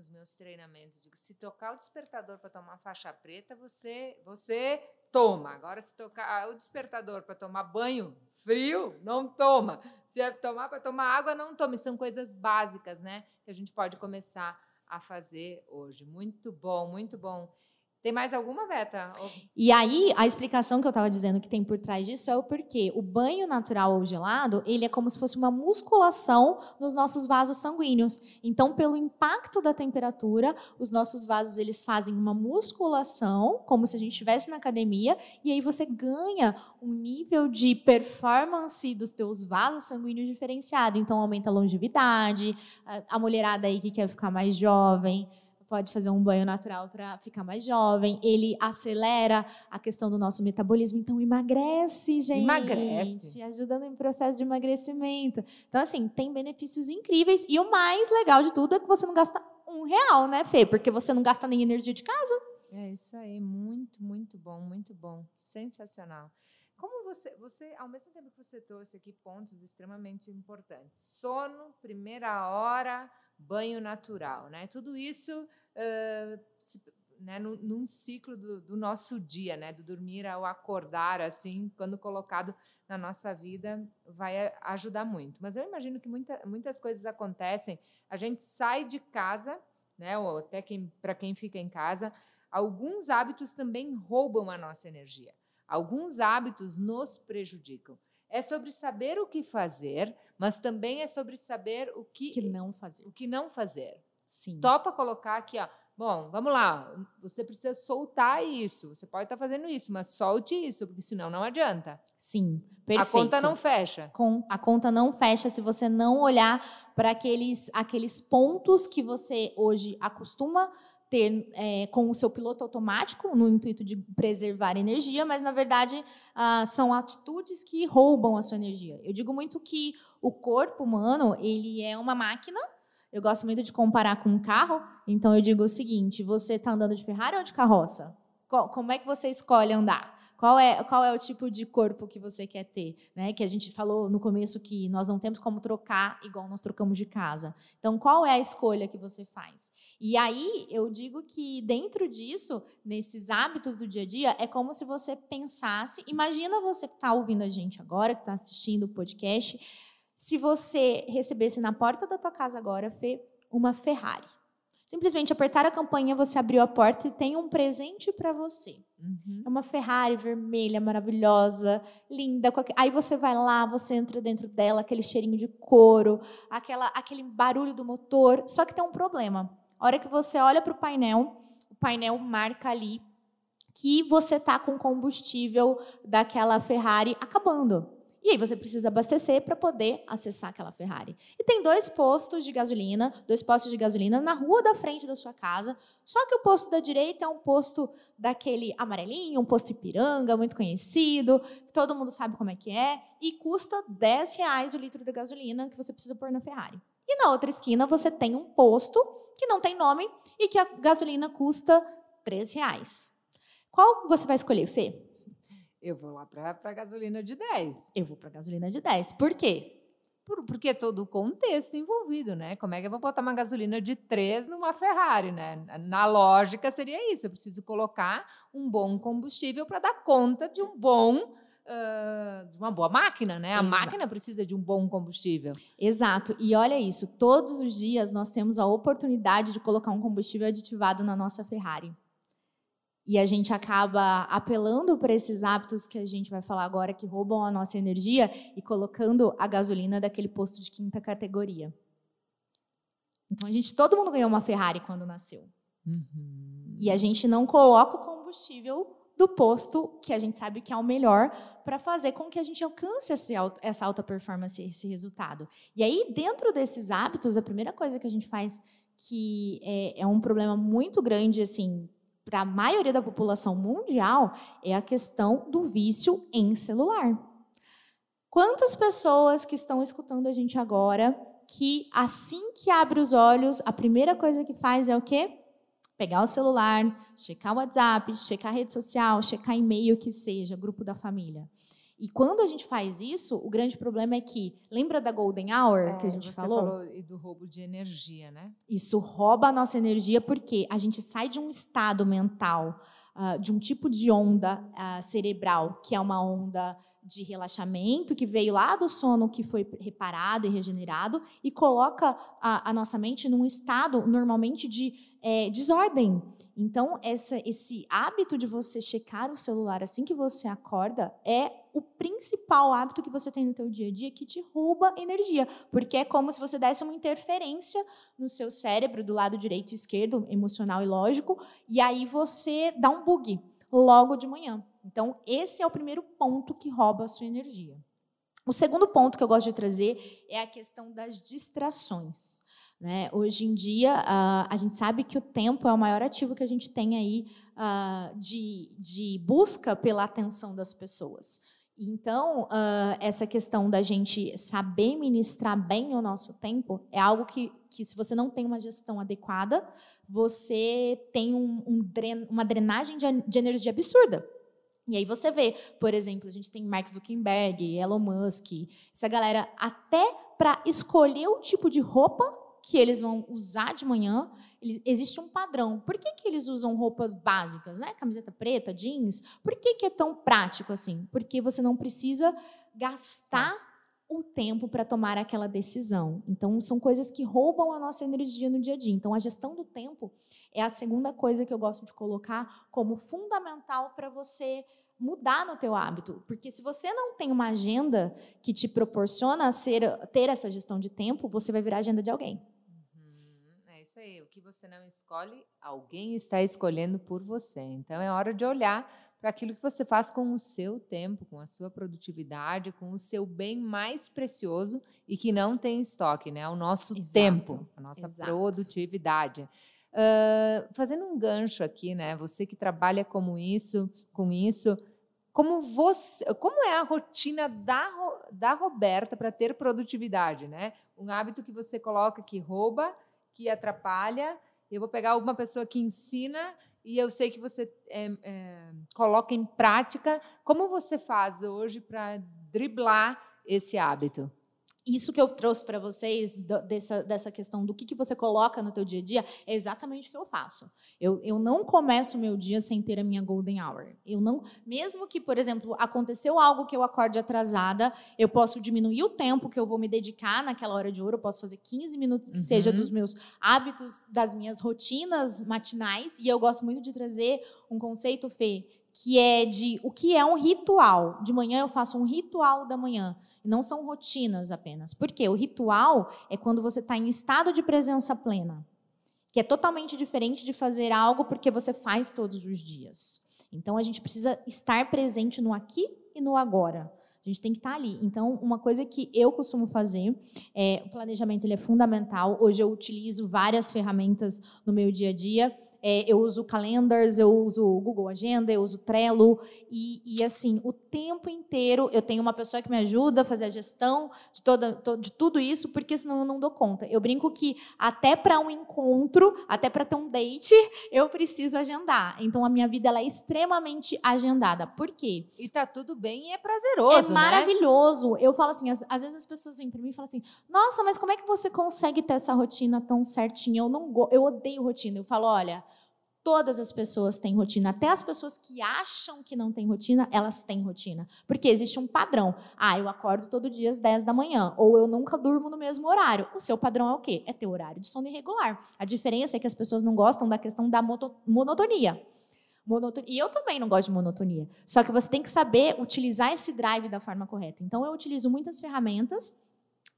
Nos meus treinamentos, digo, se tocar o despertador para tomar faixa preta, você você toma. Agora se tocar o despertador para tomar banho frio, não toma. Se é tomar para tomar água, não tome. São coisas básicas, né, que a gente pode começar a fazer hoje. Muito bom, muito bom. Tem mais alguma, Beta? E aí, a explicação que eu estava dizendo que tem por trás disso é o porquê. O banho natural ou gelado, ele é como se fosse uma musculação nos nossos vasos sanguíneos. Então, pelo impacto da temperatura, os nossos vasos eles fazem uma musculação, como se a gente estivesse na academia, e aí você ganha um nível de performance dos teus vasos sanguíneos diferenciado. Então, aumenta a longevidade, a mulherada aí que quer ficar mais jovem, pode fazer um banho natural para ficar mais jovem. Ele acelera a questão do nosso metabolismo, então emagrece, gente. Emagrece. Ajuda no processo de emagrecimento. Então, assim, tem benefícios incríveis. E o mais legal de tudo é que você não gasta um real, né, Fê? Porque você não gasta nem energia de casa. É isso aí, muito, muito bom, muito bom, sensacional. Como você, você, ao mesmo tempo que você trouxe aqui pontos extremamente importantes, sono, primeira hora, banho natural, né? Tudo isso eh, se- né, num, num ciclo do, do nosso dia, né? Do dormir ao acordar, assim, quando colocado na nossa vida, vai ajudar muito. Mas eu imagino que muita, muitas coisas acontecem. A gente sai de casa, né? Ou até quem, para quem fica em casa, alguns hábitos também roubam a nossa energia. Alguns hábitos nos prejudicam. É sobre saber o que fazer, mas também é sobre saber o que, Que não fazer. o que não fazer. Sim. Topa colocar aqui, ó. Bom, vamos lá. Você precisa soltar isso. Você pode estar fazendo isso, mas solte isso, porque senão não adianta. Sim. Perfeito. A conta não fecha. com- a conta não fecha se você não olhar para aqueles, aqueles pontos que você hoje acostuma ter é, com o seu piloto automático, no intuito de preservar energia, mas, na verdade, ah, são atitudes que roubam a sua energia. Eu digo muito que o corpo humano ele é uma máquina Eu gosto muito de comparar com um carro, então eu digo o seguinte: você está andando de Ferrari ou de carroça? Como é que você escolhe andar? Qual é, qual é o tipo de corpo que você quer ter? Né? Que a gente falou no começo que nós não temos como trocar igual nós trocamos de casa. Então, qual é a escolha que você faz? E aí, eu digo que dentro disso, nesses hábitos do dia a dia, é como se você pensasse. Imagina você que está ouvindo a gente agora, que está assistindo o podcast. Se você recebesse na porta da tua casa agora, Fê, uma Ferrari. Simplesmente apertar a campanha, você abriu a porta e tem um presente para você. Uhum. É uma Ferrari vermelha, maravilhosa, linda. Aí você vai lá, você entra dentro dela, aquele cheirinho de couro, aquela, aquele barulho do motor. Só que tem um problema. A hora que você olha para o painel, o painel marca ali que você está com combustível daquela Ferrari acabando. E aí você precisa abastecer para poder acessar aquela Ferrari. E tem dois postos de gasolina, dois postos de gasolina na rua da frente da sua casa. Só que o posto da direita é um posto daquele amarelinho, um posto Ipiranga, muito conhecido, que todo mundo sabe como é que é, e custa 10 reais o litro de gasolina que você precisa pôr na Ferrari. E na outra esquina você tem um posto que não tem nome e que a gasolina custa 3 reais. Qual você vai escolher, Fê? Eu vou lá para a gasolina de 10. Eu vou para a gasolina de 10. Por quê? Por, porque é todo o contexto envolvido, né? Como é que eu vou botar uma gasolina de 3 numa Ferrari, né? Na lógica seria isso. Eu preciso colocar um bom combustível para dar conta de um bom Uh, de uma boa máquina, né? A Exato. máquina precisa de um bom combustível. Exato. E olha isso, todos os dias nós temos a oportunidade de colocar um combustível aditivado na nossa Ferrari. E a gente acaba apelando para esses hábitos que a gente vai falar agora que roubam a nossa energia e colocando a gasolina daquele posto de quinta categoria. Então a gente, todo mundo ganhou uma Ferrari quando nasceu. Uhum. E a gente não coloca o combustível do posto que a gente sabe que é o melhor para fazer com que a gente alcance essa alta performance, esse resultado. E aí, dentro desses hábitos, a primeira coisa que a gente faz que é, é um problema muito grande, assim, para a maioria da população mundial é a questão do vício em celular. Quantas pessoas que estão escutando a gente agora que assim que abre os olhos, a primeira coisa que faz é o quê? Pegar o celular, checar o WhatsApp, checar a rede social, checar e-mail que seja, grupo da família. E quando a gente faz isso, o grande problema é que, lembra da Golden Hour é, que a gente você falou? falou e do roubo de energia, né? Isso rouba a nossa energia porque a gente sai de um estado mental, uh, de um tipo de onda uh, cerebral, que é uma onda de relaxamento que veio lá do sono que foi reparado e regenerado e coloca a, a nossa mente num estado normalmente de é, desordem. Então, essa, esse hábito de você checar o celular assim que você acorda é o principal hábito que você tem no teu dia a dia que te rouba energia, porque é como se você desse uma interferência no seu cérebro do lado direito e esquerdo, emocional e lógico, e aí você dá um bug logo de manhã. Então, esse é o primeiro ponto que rouba a sua energia. O segundo ponto que eu gosto de trazer é a questão das distrações. Né? Hoje em dia, uh, a gente sabe que o tempo é o maior ativo que a gente tem aí uh, de, de busca pela atenção das pessoas. Então, uh, essa questão da gente saber ministrar bem o nosso tempo é algo que, que se você não tem uma gestão adequada, você tem um, um dren uma drenagem de, de energia absurda. E aí você vê, por exemplo, a gente tem Mark Zuckerberg, Elon Musk, essa galera até para escolher o tipo de roupa que eles vão usar de manhã, existe um padrão. Por que, que eles usam roupas básicas, né? Camiseta preta, jeans? Por que, que é tão prático assim? Porque você não precisa gastar o tempo para tomar aquela decisão. Então, são coisas que roubam a nossa energia no dia a dia. Então, a gestão do tempo é a segunda coisa que eu gosto de colocar como fundamental para você mudar no teu hábito, porque se você não tem uma agenda que te proporciona ser, ter essa gestão de tempo, você vai virar agenda de alguém. Uhum, é isso aí. O que você não escolhe, alguém está escolhendo por você. Então é hora de olhar para aquilo que você faz com o seu tempo, com a sua produtividade, com o seu bem mais precioso e que não tem estoque, né? O nosso Exato. tempo, a nossa Exato. produtividade. Uh, fazendo um gancho aqui, né? Você que trabalha como isso, com isso, como você, como é a rotina da, da Roberta para ter produtividade, né? Um hábito que você coloca que rouba, que atrapalha. Eu vou pegar uma pessoa que ensina e eu sei que você é, é, coloca em prática. Como você faz hoje para driblar esse hábito? Isso que eu trouxe para vocês dessa, dessa questão do que, que você coloca no teu dia a dia é exatamente o que eu faço. Eu, eu não começo o meu dia sem ter a minha golden hour. Eu não, mesmo que, por exemplo, aconteceu algo que eu acorde atrasada, eu posso diminuir o tempo que eu vou me dedicar naquela hora de ouro, eu posso fazer 15 minutos que uhum. seja dos meus hábitos, das minhas rotinas matinais, e eu gosto muito de trazer um conceito, Fê, que é de o que é um ritual. De manhã eu faço um ritual da manhã. Não são rotinas apenas. Por quê? O ritual é quando você está em estado de presença plena, que é totalmente diferente de fazer algo porque você faz todos os dias. Então a gente precisa estar presente no aqui e no agora. A gente tem que estar tá ali. Então, uma coisa que eu costumo fazer, é, o planejamento ele é fundamental. Hoje eu utilizo várias ferramentas no meu dia a dia é, eu uso calendars, eu uso o Google Agenda, eu uso Trello, e, e, assim, o tempo inteiro eu tenho uma pessoa que me ajuda a fazer a gestão de, toda, de tudo isso, porque senão eu não dou conta. Eu brinco que até para um encontro, até para ter um date, eu preciso agendar. Então a minha vida ela é extremamente agendada. Por quê? E tá tudo bem e é prazeroso. É né? maravilhoso. Eu falo assim, às, às, vezes as pessoas vêm para mim e falam assim: nossa, mas como é que você consegue ter essa rotina tão certinha? Eu não eu odeio rotina. Eu falo, olha. Todas as pessoas têm rotina, até as pessoas que acham que não têm rotina, elas têm rotina. Porque existe um padrão. Ah, eu acordo todo dia às 10 da manhã, ou eu nunca durmo no mesmo horário. O seu padrão é o quê? É ter horário de sono irregular. A diferença é que as pessoas não gostam da questão da monotonia. Monotonia. E eu também não gosto de monotonia. Só que você tem que saber utilizar esse drive da forma correta. Então, eu utilizo muitas ferramentas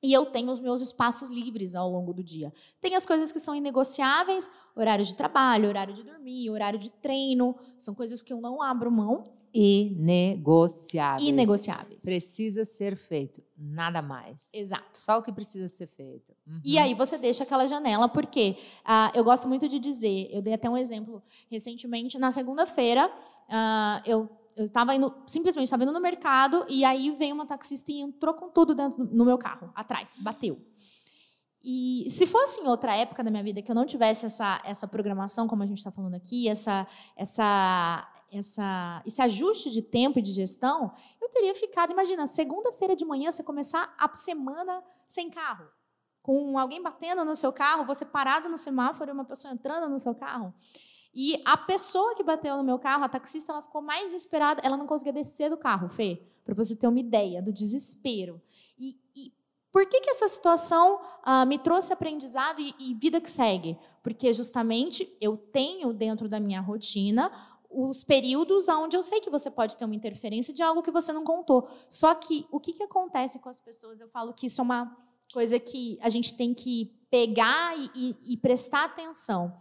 e eu tenho os meus espaços livres ao longo do dia. Tem as coisas que são inegociáveis, horário de trabalho, horário de dormir, horário de treino, são coisas que eu não abro mão. Inegociáveis. Inegociáveis. Precisa ser feito, nada mais. Exato. Só o que precisa ser feito. Uhum. E aí você deixa aquela janela, porque uh, eu gosto muito de dizer, eu dei até um exemplo recentemente, na segunda-feira, uh, eu eu estava indo, simplesmente estava indo no mercado e aí veio uma taxista e entrou com tudo dentro no meu carro, atrás, bateu. E se fosse em outra época da minha vida que eu não tivesse essa, essa programação, como a gente está falando aqui, essa, essa, essa, esse ajuste de tempo e de gestão, eu teria ficado. Imagina, segunda-feira de manhã você começar a semana sem carro, com alguém batendo no seu carro, você parado no semáforo e uma pessoa entrando no seu carro. E a pessoa que bateu no meu carro, a taxista, ela ficou mais desesperada. Ela não conseguia descer do carro, Fê, para você ter uma ideia do desespero. E, e por que, que essa situação ah, me trouxe aprendizado e, e vida que segue? Porque justamente eu tenho dentro da minha rotina os períodos onde eu sei que você pode ter uma interferência de algo que você não contou. Só que o que, que acontece com as pessoas? Eu falo que isso é uma coisa que a gente tem que pegar e, e, e prestar atenção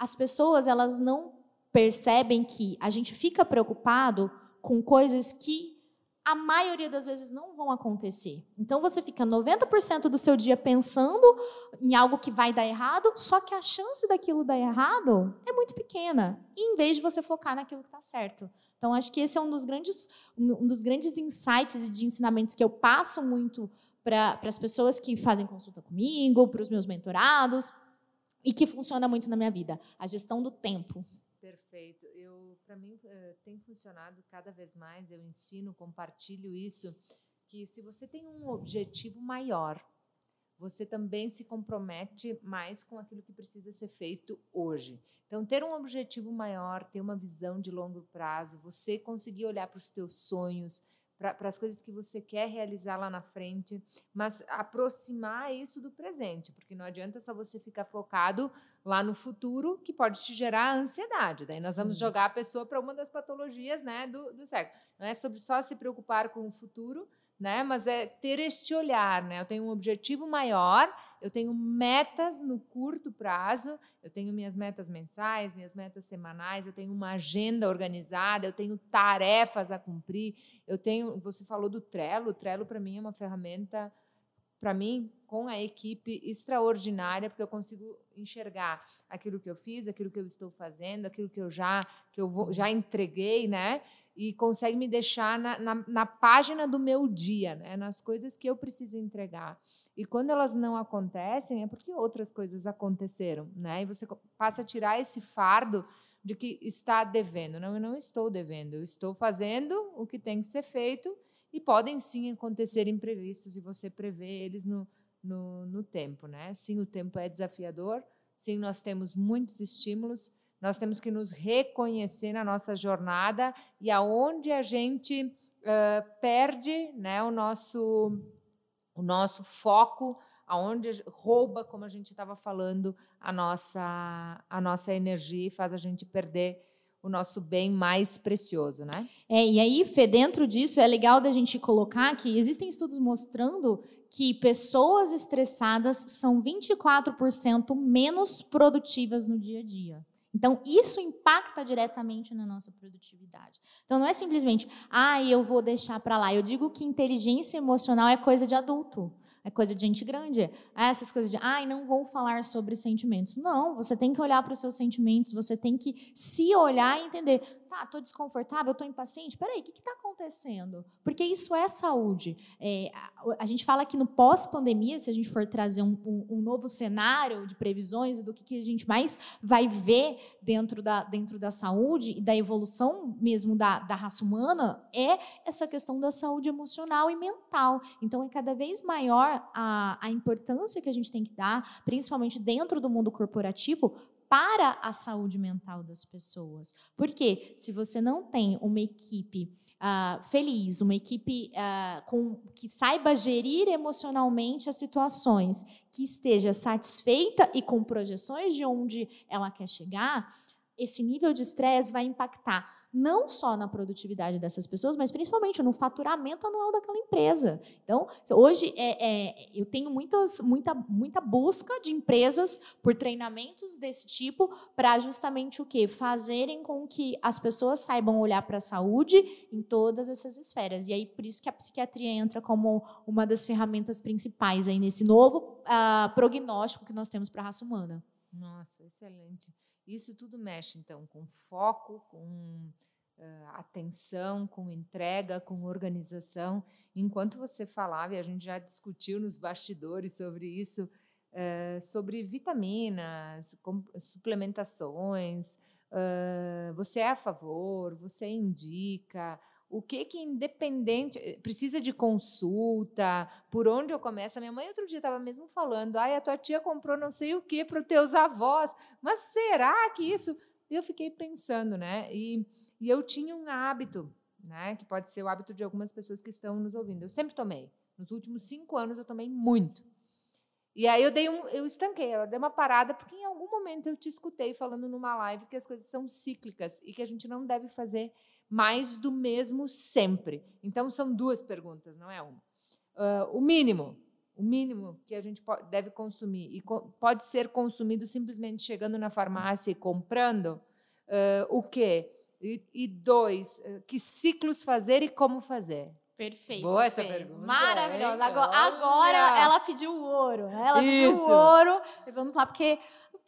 as pessoas elas não percebem que a gente fica preocupado com coisas que a maioria das vezes não vão acontecer. Então você fica 90% do seu dia pensando em algo que vai dar errado, só que a chance daquilo dar errado é muito pequena, em vez de você focar naquilo que está certo. Então acho que esse é um dos grandes, um dos grandes insights e de ensinamentos que eu passo muito para as pessoas que fazem consulta comigo, para os meus mentorados, e que funciona muito na minha vida, a gestão do tempo. Perfeito. Eu, para mim, eh, tem funcionado cada vez mais. Eu ensino, compartilho isso, que se você tem um objetivo maior, você também se compromete mais com aquilo que precisa ser feito hoje. Então, ter um objetivo maior, ter uma visão de longo prazo, você conseguir olhar para os teus sonhos, para as coisas que você quer realizar lá na frente, mas aproximar isso do presente, porque não adianta só você ficar focado lá no futuro, que pode te gerar ansiedade. Daí nós Sim. vamos jogar a pessoa para uma das patologias né, do, do século. Não é sobre só se preocupar com o futuro, né? Mas é ter este olhar, né? Eu tenho um objetivo maior, eu tenho metas no curto prazo, eu tenho minhas metas mensais, minhas metas semanais, eu tenho uma agenda organizada, eu tenho tarefas a cumprir, eu tenho, você falou do Trello, o Trello para mim é uma ferramenta para mim, com a equipe extraordinária, porque eu consigo enxergar aquilo que eu fiz, aquilo que eu estou fazendo, aquilo que eu já que eu vou, já entreguei, né? E consegue me deixar na, na, na, página do meu dia, né? Nas coisas que eu preciso entregar. E quando elas não acontecem, é porque outras coisas aconteceram, né? E você passa a tirar esse fardo de que está devendo. Não, eu não estou devendo. Eu estou fazendo o que tem que ser feito e podem sim acontecer imprevistos e você prevê eles no no, no tempo, né? Sim, o tempo é desafiador, sim, nós temos muitos estímulos, nós temos que nos reconhecer na nossa jornada e aonde a gente uh, perde né, o, nosso, o nosso foco, aonde rouba, como a gente estava falando, a nossa, a nossa energia e faz a gente perder o nosso bem mais precioso, né? É, e aí, Fê, dentro disso, é legal da gente colocar que existem estudos mostrando que pessoas estressadas são 24% menos produtivas no dia a dia. Então, isso impacta diretamente na nossa produtividade. Então, não é simplesmente, ah, eu vou deixar para lá. Eu digo que inteligência emocional é coisa de adulto. É coisa de gente grande. É essas coisas de, ah, não vou falar sobre sentimentos. Não, você tem que olhar para os seus sentimentos, você tem que se olhar e entender tá, tô desconfortável, tô impaciente. Peraí, o que está acontecendo? Porque isso é saúde. É, a, a, gente fala que no pós-pandemia, se a gente for trazer um, um, um, novo cenário de previsões do que, que a gente mais vai ver dentro da, dentro da saúde e da evolução mesmo da, da raça humana, é essa questão da saúde emocional e mental. Então, é cada vez maior a, a importância que a gente tem que dar, principalmente dentro do mundo corporativo, para a saúde mental das pessoas. Porque se você não tem uma equipe uh, feliz, uma equipe uh, com, que saiba gerir emocionalmente as situações, que esteja satisfeita e com projeções de onde ela quer chegar, esse nível de estresse vai impactar não só na produtividade dessas pessoas, mas principalmente no faturamento anual daquela empresa. Então, hoje é, é, eu tenho muitas, muita, muita busca de empresas por treinamentos desse tipo para justamente o quê? Fazerem com que as pessoas saibam olhar para a saúde em todas essas esferas. E aí, por isso que a psiquiatria entra como uma das ferramentas principais aí nesse novo uh, prognóstico que nós temos para a raça humana. Nossa, excelente. Isso tudo mexe, então, com foco, com uh, atenção, com entrega, com organização. Enquanto você falava, e a gente já discutiu nos bastidores sobre isso, uh, sobre vitaminas, suplementações, uh, você é a favor, você indica, o que que independente eh, precisa de consulta, por onde eu começo? A minha mãe outro dia estava mesmo falando, ai, a tua tia comprou não sei o que para os teus avós, mas será que isso? Eu fiquei pensando, né? E, e eu tinha um hábito, né? Que pode ser o hábito de algumas pessoas que estão nos ouvindo. Eu sempre tomei. Nos últimos cinco anos eu tomei muito. E aí eu dei um, eu estanquei, eu dei uma parada porque em algum momento eu te escutei falando numa live que as coisas são cíclicas e que a gente não deve fazer mais do mesmo sempre. Então, são duas perguntas, não é uma. Uh, o mínimo, o mínimo que a gente pode, deve consumir, e co pode ser consumido simplesmente chegando na farmácia e comprando, uh, o quê? E, e dois, uh, que ciclos fazer e como fazer? Perfeito. Boa essa pergunta. Maravilhosa. Agora, agora, ela pediu o ouro. Ela Isso. pediu o ouro. E vamos lá, porque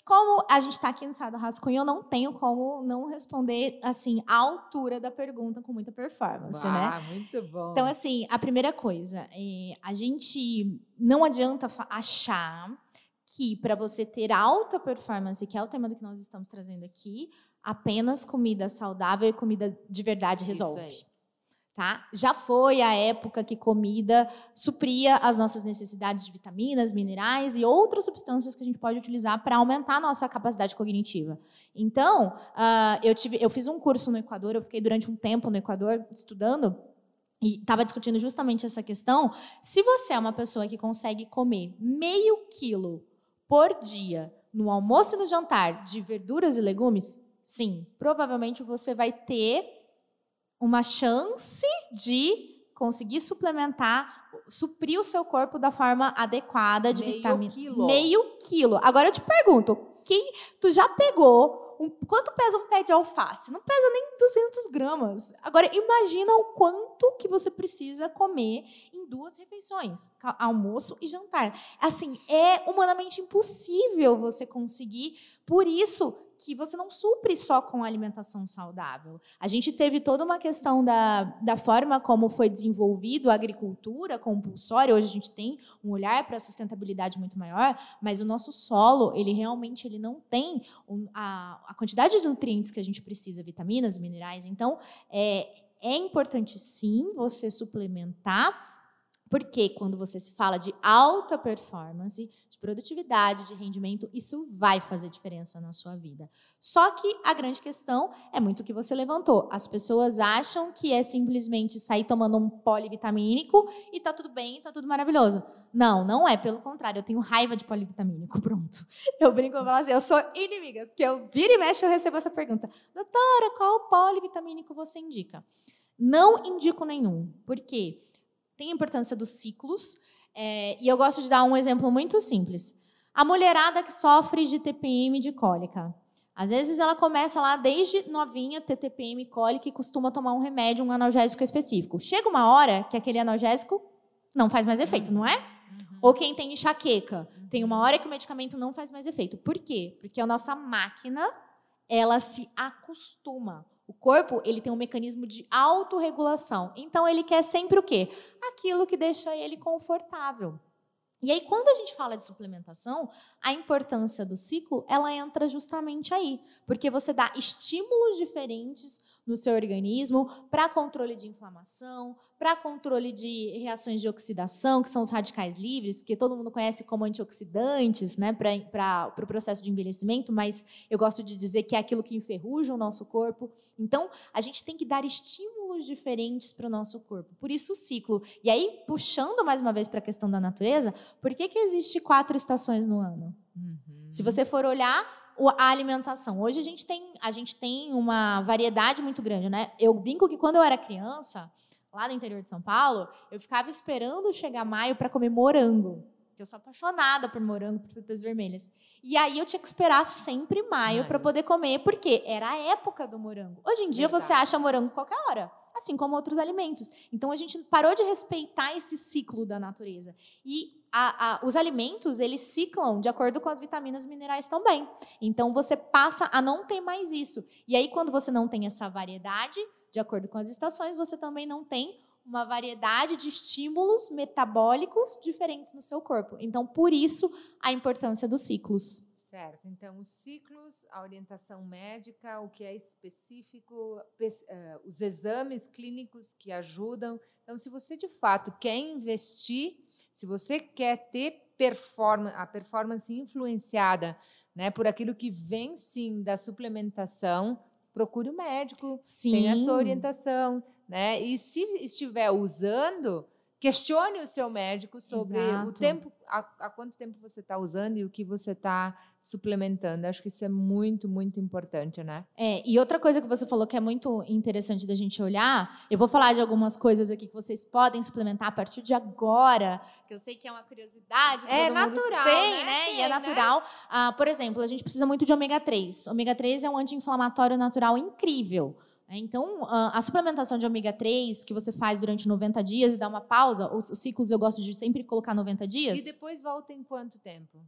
como a gente está aqui no Sado Rascunho, eu não tenho como não responder assim à altura da pergunta com muita performance, né? ah, né? muito bom. Então, assim, a primeira coisa, é, a gente não adianta achar que para você ter alta performance, que é o tema do que nós estamos trazendo aqui, apenas comida saudável e comida de verdade resolve. Tá? Já foi a época que comida supria as nossas necessidades de vitaminas, minerais e outras substâncias que a gente pode utilizar para aumentar a nossa capacidade cognitiva. Então, uh, eu, tive, eu fiz um curso no Equador, eu fiquei durante um tempo no Equador estudando e estava discutindo justamente essa questão. Se você é uma pessoa que consegue comer meio quilo por dia no almoço e no jantar de verduras e legumes, sim, provavelmente você vai ter uma chance de conseguir suplementar, suprir o seu corpo da forma adequada de Meio vitamina. Quilo. Meio quilo. Agora eu te pergunto, quem tu já pegou um, quanto pesa um pé de alface? Não pesa nem 200 gramas. Agora, imagina o quanto que você precisa comer em duas refeições, almoço e jantar. Assim, é humanamente impossível você conseguir. Por isso, que você não supre só com alimentação saudável. A gente teve toda uma questão da, da forma como foi desenvolvido a agricultura compulsória. Hoje a gente tem um olhar para a sustentabilidade muito maior, mas o nosso solo, ele realmente ele não tem a, a quantidade de nutrientes que a gente precisa, vitaminas, minerais. Então, é, é importante sim você suplementar porque quando você se fala de alta performance, de produtividade, de rendimento, isso vai fazer diferença na sua vida. Só que a grande questão é muito o que você levantou. As pessoas acham que é simplesmente sair tomando um polivitamínico e tá tudo bem, tá tudo maravilhoso. Não, não é. Pelo contrário, eu tenho raiva de polivitamínico. <laughs> Pronto. Eu brinco e falo assim, eu sou inimiga, porque eu vira e mexe eu recebo essa pergunta. Doutora, qual polivitamínico você indica? Não indico nenhum. Por quê? Tem a importância dos ciclos. É, e eu gosto de dar um exemplo muito simples. A mulherada que sofre de TPM de cólica. Às vezes ela começa lá desde novinha ter TPM cólica e costuma tomar um remédio, um analgésico específico. Chega uma hora que aquele analgésico não faz mais efeito, não é? Uhum. Ou quem tem enxaqueca, tem uma hora que o medicamento não faz mais efeito. Por quê? Porque a nossa máquina, ela se acostuma. O corpo, ele tem um mecanismo de autorregulação. Então, ele quer sempre o quê? Aquilo que deixa ele confortável. E aí, quando a gente fala de suplementação, a importância do ciclo, ela entra justamente aí, porque você dá estímulos diferentes no seu organismo para controle de inflamação, para controle de reações de oxidação, que são os radicais livres, que todo mundo conhece como antioxidantes, né, para o pro processo de envelhecimento, mas eu gosto de dizer que é aquilo que enferruja o nosso corpo. Então, a gente tem que dar estímulos diferentes para o nosso corpo. Por isso o ciclo. E aí, puxando mais uma vez para a questão da natureza, por que, que existe quatro estações no ano? Uhum. Se você for olhar a alimentação, hoje a gente tem a gente tem uma variedade muito grande, né? Eu brinco que quando eu era criança, lá no interior de São Paulo, eu ficava esperando chegar maio para comer morango. Eu sou apaixonada por morango, por frutas vermelhas. E aí eu tinha que esperar sempre maio para poder comer, porque era a época do morango. Hoje em dia Verdade. você acha morango qualquer hora assim como outros alimentos. Então a gente parou de respeitar esse ciclo da natureza. E a, a, os alimentos, eles ciclam de acordo com as vitaminas e minerais também. Então você passa a não ter mais isso. E aí, quando você não tem essa variedade, de acordo com as estações, você também não tem uma variedade de estímulos metabólicos diferentes no seu corpo. Então, por isso, a importância dos ciclos. Certo. Então, os ciclos, a orientação médica, o que é específico, uh, os exames clínicos que ajudam. Então, se você de fato quer investir, se você quer ter performance, a performance influenciada né, por aquilo que vem sim da suplementação, procure o médico, sim. tenha a sua orientação. Né? E se estiver usando, Questione o seu médico sobre Exato. o tempo, há, quanto tempo você está usando e o que você está suplementando. Acho que isso é muito, muito importante, né? É, e outra coisa que você falou que é muito interessante da gente olhar, eu vou falar de algumas coisas aqui que vocês podem suplementar a partir de agora, que eu sei que é uma curiosidade. Que é natural. Tem, né? né? Tem, e é né? natural. Né? Ah, por exemplo, a gente precisa muito de ômega 3. Ômega 3 é um anti-inflamatório natural incrível. É, então, a suplementação de ômega 3 que você faz durante 90 dias e dá uma pausa, os ciclos eu gosto de sempre colocar 90 dias. E depois volta em quanto tempo?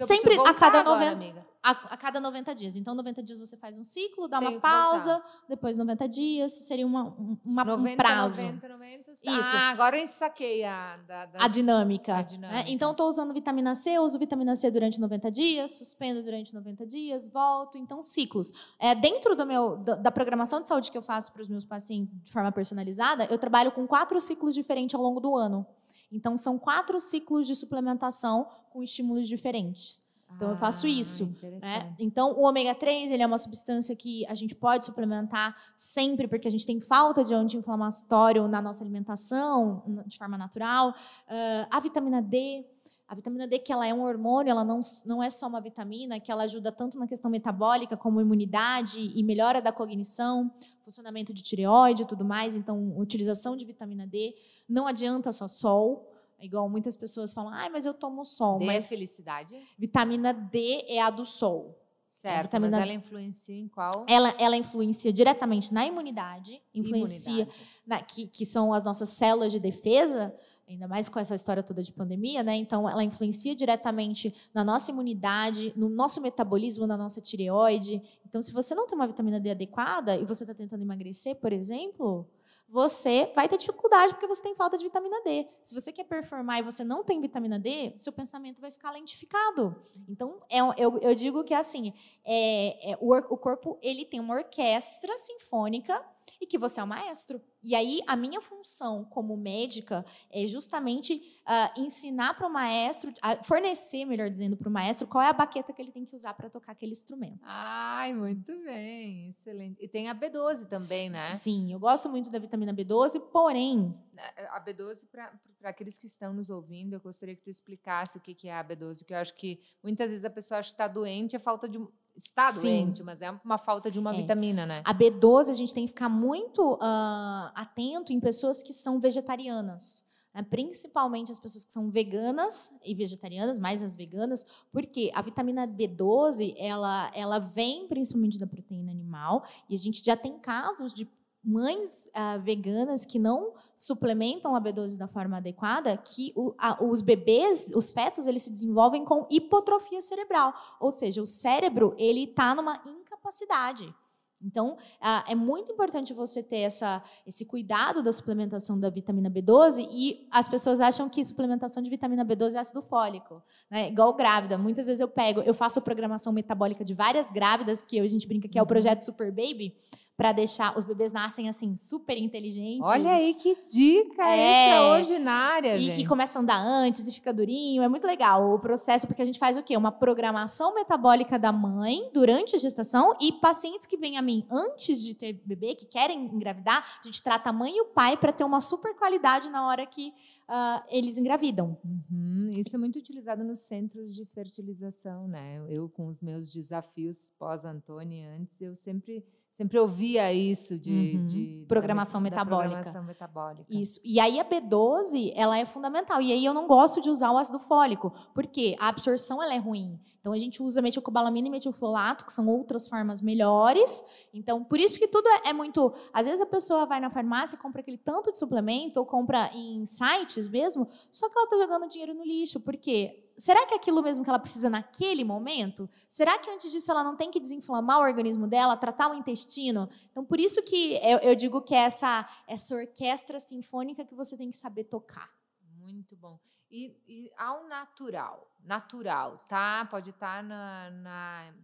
Sempre a cada, 90, a, a, cada 90 dias. Então, 90 dias você faz um ciclo, dá Tenho uma pausa, depois 90 dias, seria uma, uma 90, um prazo. 90, 90, Isso. Ah, agora eu saquei a, da, das... a dinâmica. A dinâmica. É, então, estou usando vitamina C, uso vitamina C durante 90 dias, suspendo durante 90 dias, volto. Então, ciclos. É, dentro do meu, da programação de saúde que eu faço para os meus pacientes de forma personalizada, eu trabalho com quatro ciclos diferentes ao longo do ano. Então, são quatro ciclos de suplementação com estímulos diferentes. Então, ah, eu faço ah, isso. Né? Então, o ômega 3 ele é uma substância que a gente pode suplementar sempre, porque a gente tem falta de anti-inflamatório na nossa alimentação, de forma natural. Uh, a vitamina D. A vitamina D, que ela é um hormônio, ela não, não é só uma vitamina, que ela ajuda tanto na questão metabólica, como imunidade e melhora da cognição, funcionamento de tireoide e tudo mais. Então, utilização de vitamina D. Não adianta só sol. Igual muitas pessoas falam, ah, mas eu tomo sol. D mas é felicidade? Vitamina D é a do sol. Certo, mas ela influencia em qual? ela, ela influencia diretamente na imunidade, influencia Imunidade. na- que, que são as nossas células de defesa, ainda mais com essa história toda de pandemia, né? Então, ela influencia diretamente na nossa imunidade, no nosso metabolismo, na nossa tireoide. Então, se você não tem uma vitamina D adequada e você está tentando emagrecer, por exemplo, você vai ter dificuldade porque você tem falta de vitamina D. Se você quer performar e você não tem vitamina D, seu pensamento vai ficar lentificado. Então, é eu, eu digo que assim, é, é, o, o corpo ele tem uma orquestra sinfônica e que você é o maestro. E aí, a minha função como médica é justamente ah, ensinar para o maestro, ah, fornecer, melhor dizendo, para o maestro qual é a baqueta que ele tem que usar para tocar aquele instrumento. Ai, muito bem, excelente. E tem a B12 também, né? Sim, eu gosto muito da vitamina B12, porém, A B12, para aqueles que estão nos ouvindo, eu gostaria que tu explicasse o que, que é a B12, que eu acho que muitas vezes a pessoa acha que está doente, é falta de. Está Sim. doente, mas é uma falta de uma É. vitamina, né? A B12 a gente tem que ficar muito ah, atento em pessoas que são vegetarianas. né? Principalmente as pessoas que são veganas e vegetarianas, mais as veganas, porque a vitamina B12 ela, ela vem principalmente da proteína animal e a gente já tem casos de mães ah, veganas que não suplementam a B12 da forma adequada, que o- a- os bebês, os fetos, eles se desenvolvem com hipotrofia cerebral, ou seja, o cérebro ele está numa incapacidade. Então, ah, é muito importante você ter essa, esse cuidado da suplementação da vitamina B12 e as pessoas acham que suplementação de vitamina B12 é ácido fólico, né? Igual grávida. Muitas vezes eu pego, eu faço programação metabólica de várias grávidas, que a gente brinca que é o Uhum. projeto Super Baby, para deixar os bebês nascem assim super inteligentes. Olha aí que dica É. extraordinária, E, gente. e começa a andar antes e fica durinho. É muito legal o processo, porque a gente faz o quê? Uma programação metabólica da mãe durante a gestação e pacientes que vêm a mim antes de ter bebê, que querem engravidar, a gente trata a mãe e o pai para ter uma super qualidade na hora que ah, eles engravidam. Uhum, Isso é muito utilizado nos centros de fertilização, né? Eu, com os meus desafios pós-Antônia antes, eu sempre, sempre ouvia isso de, Uhum. de- da Programação da metabólica. programação metabólica. Isso. E aí a B12, ela é fundamental. E aí eu não gosto de usar o ácido fólico, porque a absorção ela é ruim. Então a gente usa metilcobalamina e metilfolato, que são outras formas melhores. Então, por isso que tudo é, é muito, às vezes a pessoa vai na farmácia, compra aquele tanto de suplemento ou compra em sites mesmo, só que ela está jogando dinheiro no lixo, porque será que é aquilo mesmo que ela precisa naquele momento? Será que antes disso ela não tem que desinflamar o organismo dela, tratar o intestino? Então, por isso que eu, eu digo que é essa, essa orquestra sinfônica que você tem que saber tocar. Muito bom. E, e ao natural, natural, tá? Pode estar na, na,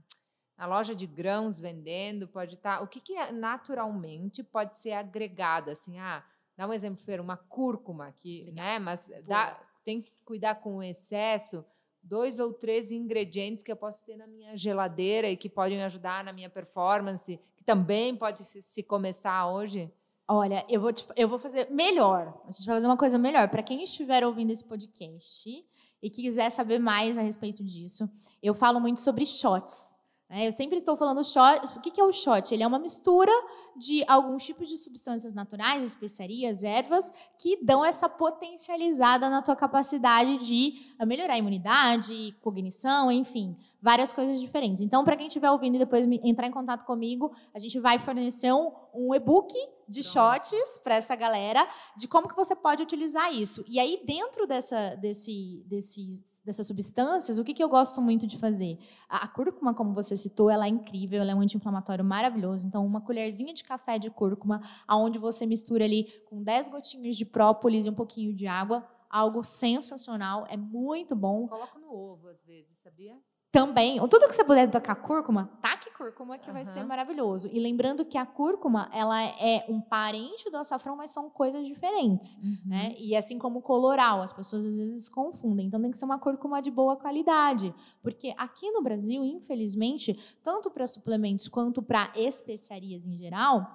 na loja de grãos vendendo, pode estar. o que, que é naturalmente pode ser agregado? Assim, ah, dá um exemplo, Fer, uma cúrcuma, que, né? Mas dá, tem que cuidar com o excesso. Dois ou três ingredientes que eu posso ter na minha geladeira e que podem ajudar na minha performance, que também pode se, se começar hoje. Olha, eu vou, te- eu vou fazer melhor. A gente vai fazer uma coisa melhor. Para quem estiver ouvindo esse podcast e que quiser saber mais a respeito disso, eu falo muito sobre shots. Né? Eu sempre estou falando shots. O que é o shot? Ele é uma mistura de alguns tipos de substâncias naturais, especiarias, ervas, que dão essa potencializada na tua capacidade de ah, melhorar a imunidade, cognição, enfim, várias coisas diferentes. Então, para quem estiver ouvindo e depois entrar em contato comigo, a gente vai fornecer um, um e-book de shots para essa galera de como que você pode utilizar isso. E aí, dentro dessa, desse, desses, dessas substâncias, o que, que eu gosto muito de fazer? A, a cúrcuma, como você citou, ela é incrível, ela é um anti-inflamatório maravilhoso. Então, uma colherzinha de café de cúrcuma, aonde você mistura ali com 10 gotinhas de própolis e um pouquinho de água, algo sensacional, é muito bom. Coloco no ovo às vezes, sabia? Também, tudo que você puder tacar cúrcuma, taque cúrcuma que vai ser maravilhoso. E lembrando que a cúrcuma, ela é um parente do açafrão, mas são coisas diferentes, né? E assim como o coloral, as pessoas às vezes confundem. Então tem que ser uma cúrcuma de boa qualidade, porque aqui no Brasil, infelizmente, tanto para suplementos quanto para especiarias em geral,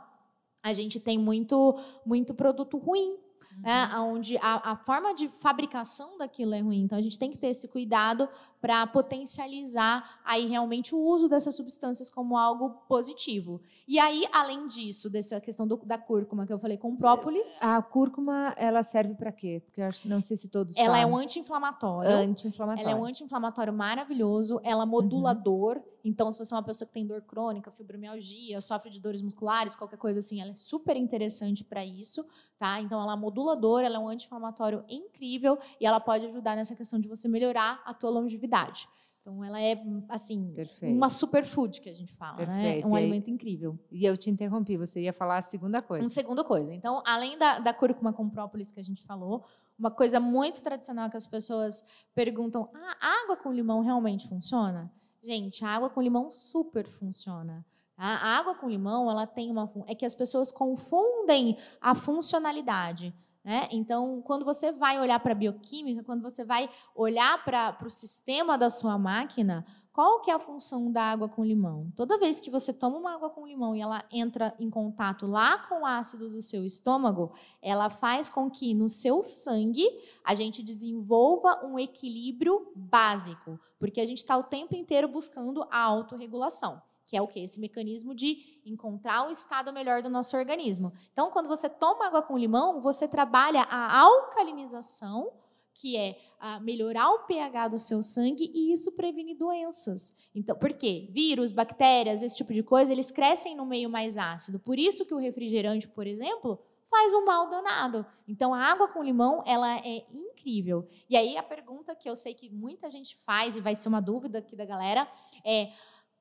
a gente tem muito muito produto ruim. Né, onde a, a forma de fabricação daquilo é ruim. Então, a gente tem que ter esse cuidado para potencializar aí realmente o uso dessas substâncias como algo positivo. E aí, além disso, dessa questão do, da cúrcuma que eu falei com própolis. A cúrcuma, ela serve para quê? Porque eu acho, não sei se todos Ela sabem. é um anti-inflamatório. anti-inflamatório. Ela é um anti-inflamatório maravilhoso, ela modula dor. Então, se você é uma pessoa que tem dor crônica, fibromialgia, sofre de dores musculares, qualquer coisa assim, ela é super interessante para isso, tá? Então, ela modula dor, ela é um anti-inflamatório incrível e ela pode ajudar nessa questão de você melhorar a tua longevidade. Então, ela é, assim, Perfeito. uma superfood que a gente fala, né? Perfeito. Um E aí- alimento incrível. E eu te interrompi, você ia falar a segunda coisa. Um segundo coisa. Então, além da, da cúrcuma com própolis que a gente falou, uma coisa muito tradicional que as pessoas perguntam: ah, água com limão realmente funciona? Gente, a água com limão super funciona. tá? A água com limão, ela tem uma. É que as pessoas confundem a funcionalidade. Né? Então, quando você vai olhar para a bioquímica, quando você vai olhar para o sistema da sua máquina, qual que é a função da água com limão? Toda vez que você toma uma água com limão e ela entra em contato lá com o ácido do seu estômago, ela faz com que no seu sangue a gente desenvolva um equilíbrio básico, porque a gente está o tempo inteiro buscando a autorregulação, que é o que? Esse mecanismo de encontrar o estado melhor do nosso organismo. Então, quando você toma água com limão, você trabalha a alcalinização, que é ah, melhorar o pH do seu sangue e isso previne doenças. Então, por quê? Vírus, bactérias, esse tipo de coisa, eles crescem no meio mais ácido. Por isso que o refrigerante, por exemplo, faz um mal danado. Então, a água com limão, ela é incrível. E aí, a pergunta que eu sei que muita gente faz, e vai ser uma dúvida aqui da galera, é...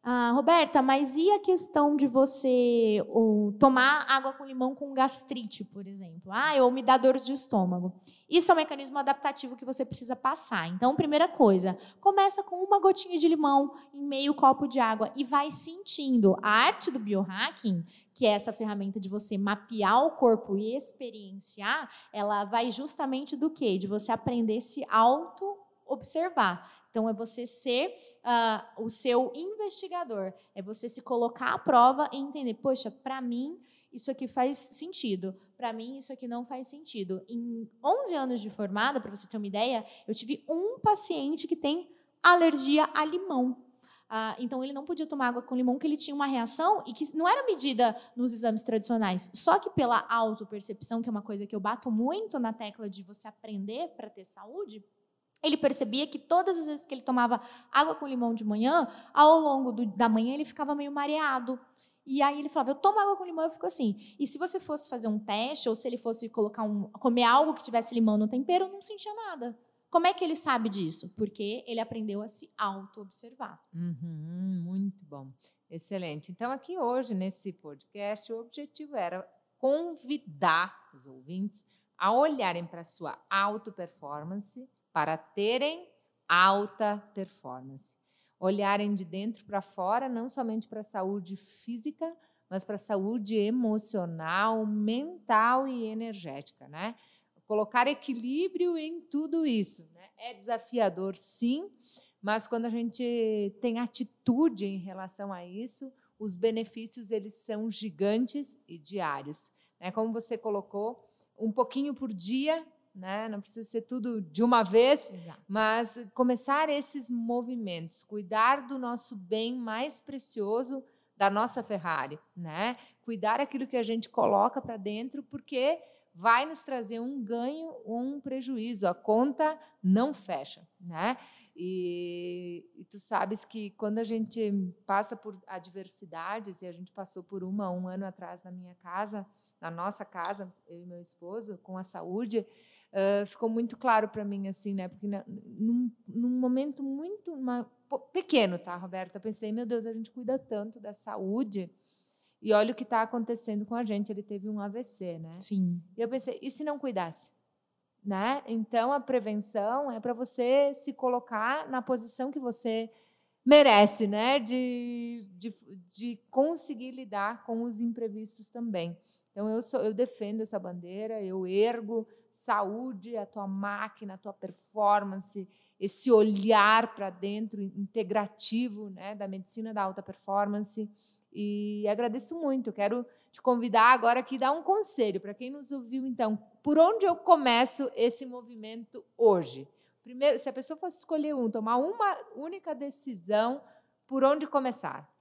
Ah, Roberta, mas e a questão de você ou, tomar água com limão com gastrite, por exemplo? Ah, ou me dá dor de estômago. Isso é um mecanismo adaptativo que você precisa passar. Então, primeira coisa, começa com uma gotinha de limão em meio copo de água e vai sentindo. A arte do biohacking, que é essa ferramenta de você mapear o corpo e experienciar, ela vai justamente do quê? De você aprender a se auto-observar. Então, é você ser ah, o seu investigador, é você se colocar à prova e entender, poxa, para mim isso aqui faz sentido, para mim isso aqui não faz sentido. Em 11 anos de formada, para você ter uma ideia, eu tive um paciente que tem alergia a limão. Ah, então ele não podia tomar água com limão, que ele tinha uma reação e que não era medida nos exames tradicionais. Só que pela autopercepção, que é uma coisa que eu bato muito na tecla de você aprender para ter saúde, ele percebia que todas as vezes que ele tomava água com limão de manhã, ao longo do- da manhã ele ficava meio mareado. E aí ele falava, eu tomo água com limão, eu fico assim. E se você fosse fazer um teste, ou se ele fosse colocar um, comer algo que tivesse limão no tempero, não sentia nada. Como é que ele sabe disso? Porque ele aprendeu a se auto-observar. Uhum, muito bom. Excelente. Então, aqui hoje, nesse podcast, o objetivo era convidar os ouvintes a olharem para a sua auto-performance, para terem alta performance. Olharem de dentro para fora, não somente para a saúde física, mas para a saúde emocional, mental e energética, né? Colocar equilíbrio em tudo isso, né? É desafiador, sim, mas quando a gente tem atitude em relação a isso, os benefícios eles são gigantes e diários. Né? Como você colocou, um pouquinho por dia, né? não precisa ser tudo de uma vez, Exato. mas começar esses movimentos, cuidar do nosso bem mais precioso, da nossa Ferrari, né? Cuidar aquilo que a gente coloca para dentro, porque vai nos trazer um ganho ou um prejuízo. A conta não fecha, né? E, e tu sabes que quando a gente passa por adversidades, e a gente passou por uma um ano atrás na minha casa, na nossa casa, eu e meu esposo, com a saúde, Uh, ficou muito claro para mim assim, né? Porque na, num, num, momento muito uma, pequeno, tá, Roberta? Eu pensei, meu Deus, a gente cuida tanto da saúde e olha o que está acontecendo com a gente. Ele teve um AVC, né? Sim. E eu pensei, e se não cuidasse? Né? Então a prevenção é para você se colocar na posição que você merece, né? De, de, de conseguir lidar com os imprevistos também. Então eu sou, eu defendo essa bandeira, eu ergo saúde, a tua máquina, a tua performance, esse olhar para dentro integrativo, né, da medicina da alta performance E agradeço muito. Quero te convidar agora aqui dar um conselho para quem nos ouviu. Então, por onde eu começo esse movimento hoje? Primeiro, se a pessoa fosse escolher um, tomar uma única decisão, por onde começar?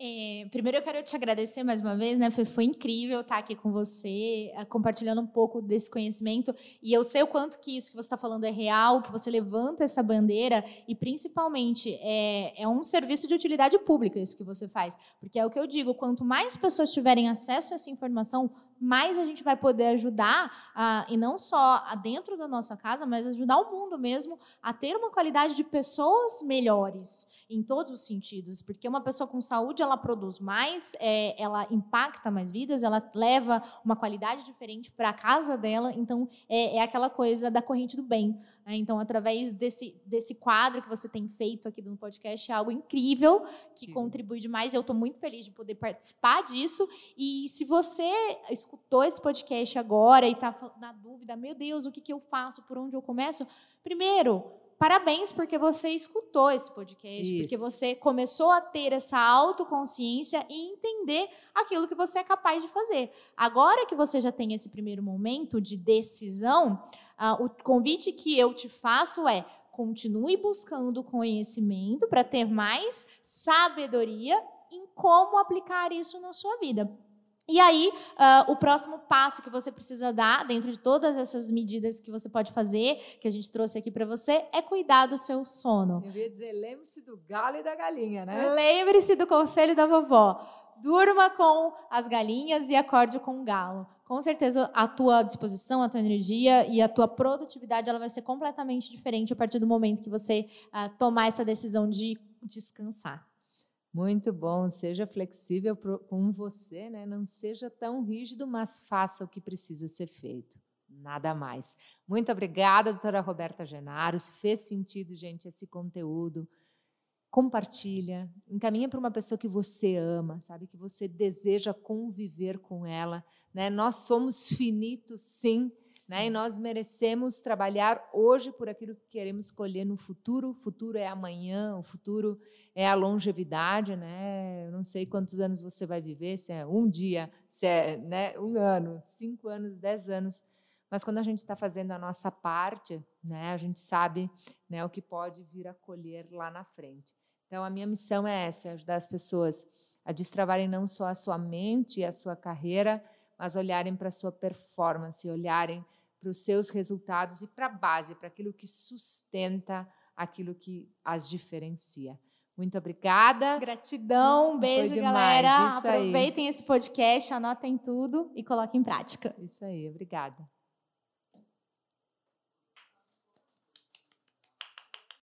É, primeiro eu quero te agradecer mais uma vez, né? Foi, foi incrível estar aqui com você, eh, compartilhando um pouco desse conhecimento. E eu sei o quanto que isso que você está falando é real, que você levanta essa bandeira e principalmente é, é um serviço de utilidade pública isso que você faz. Porque é o que eu digo, quanto mais pessoas tiverem acesso a essa informação, mais a gente vai poder ajudar, a, e não só dentro da nossa casa, mas ajudar o mundo mesmo a ter uma qualidade de pessoas melhores em todos os sentidos. Porque uma pessoa com saúde, ela produz mais, é, ela impacta mais vidas, ela leva uma qualidade diferente para a casa dela. Então, é, é aquela coisa da corrente do bem. Né? Então, através desse, desse quadro que você tem feito aqui no podcast, é algo incrível, que, que contribui demais. Eu estou muito feliz de poder participar disso. E se você escutou esse podcast agora e está na dúvida, meu Deus, o que, que eu faço, por onde eu começo? Primeiro, parabéns porque você escutou esse podcast, Isso. porque você começou a ter essa autoconsciência e entender aquilo que você é capaz de fazer. Agora que você já tem esse primeiro momento de decisão, uh, o convite que eu te faço é continue buscando conhecimento para ter mais sabedoria em como aplicar isso na sua vida. E aí, uh, o próximo passo que você precisa dar, dentro de todas essas medidas que você pode fazer, que a gente trouxe aqui para você, é cuidar do seu sono. Eu ia dizer, lembre-se do galo e da galinha, né? Lembre-se do conselho da vovó. Durma com as galinhas e acorde com o galo. Com certeza, a tua disposição, a tua energia e a tua produtividade ela vai ser completamente diferente a partir do momento que você uh, tomar essa decisão de descansar. Muito bom, seja flexível com você, né? não seja tão rígido, mas faça o que precisa ser feito. Nada mais. Muito obrigada, doutora Roberta Genaro. Se fez sentido, gente, esse conteúdo, compartilha, encaminha para uma pessoa que você ama, sabe, que você deseja conviver com ela. Né? Nós somos finitos, sim, né? E nós merecemos trabalhar hoje por aquilo que queremos colher no futuro. O futuro é amanhã, o futuro é a longevidade. Né? Eu não sei quantos anos você vai viver, se é um dia, se é né, um ano, cinco anos, dez anos. Mas quando a gente está fazendo a nossa parte, né, a gente sabe né, o que pode vir a colher lá na frente. Então, a minha missão é essa: é ajudar as pessoas a destravarem não só a sua mente e a sua carreira, mas olharem para a sua performance, olharem para os seus resultados e para a base, para aquilo que sustenta aquilo que as diferencia. Muito obrigada. Gratidão, um beijo, galera. Aproveitem esse podcast, anotem tudo e coloquem em prática. Isso aí, obrigada.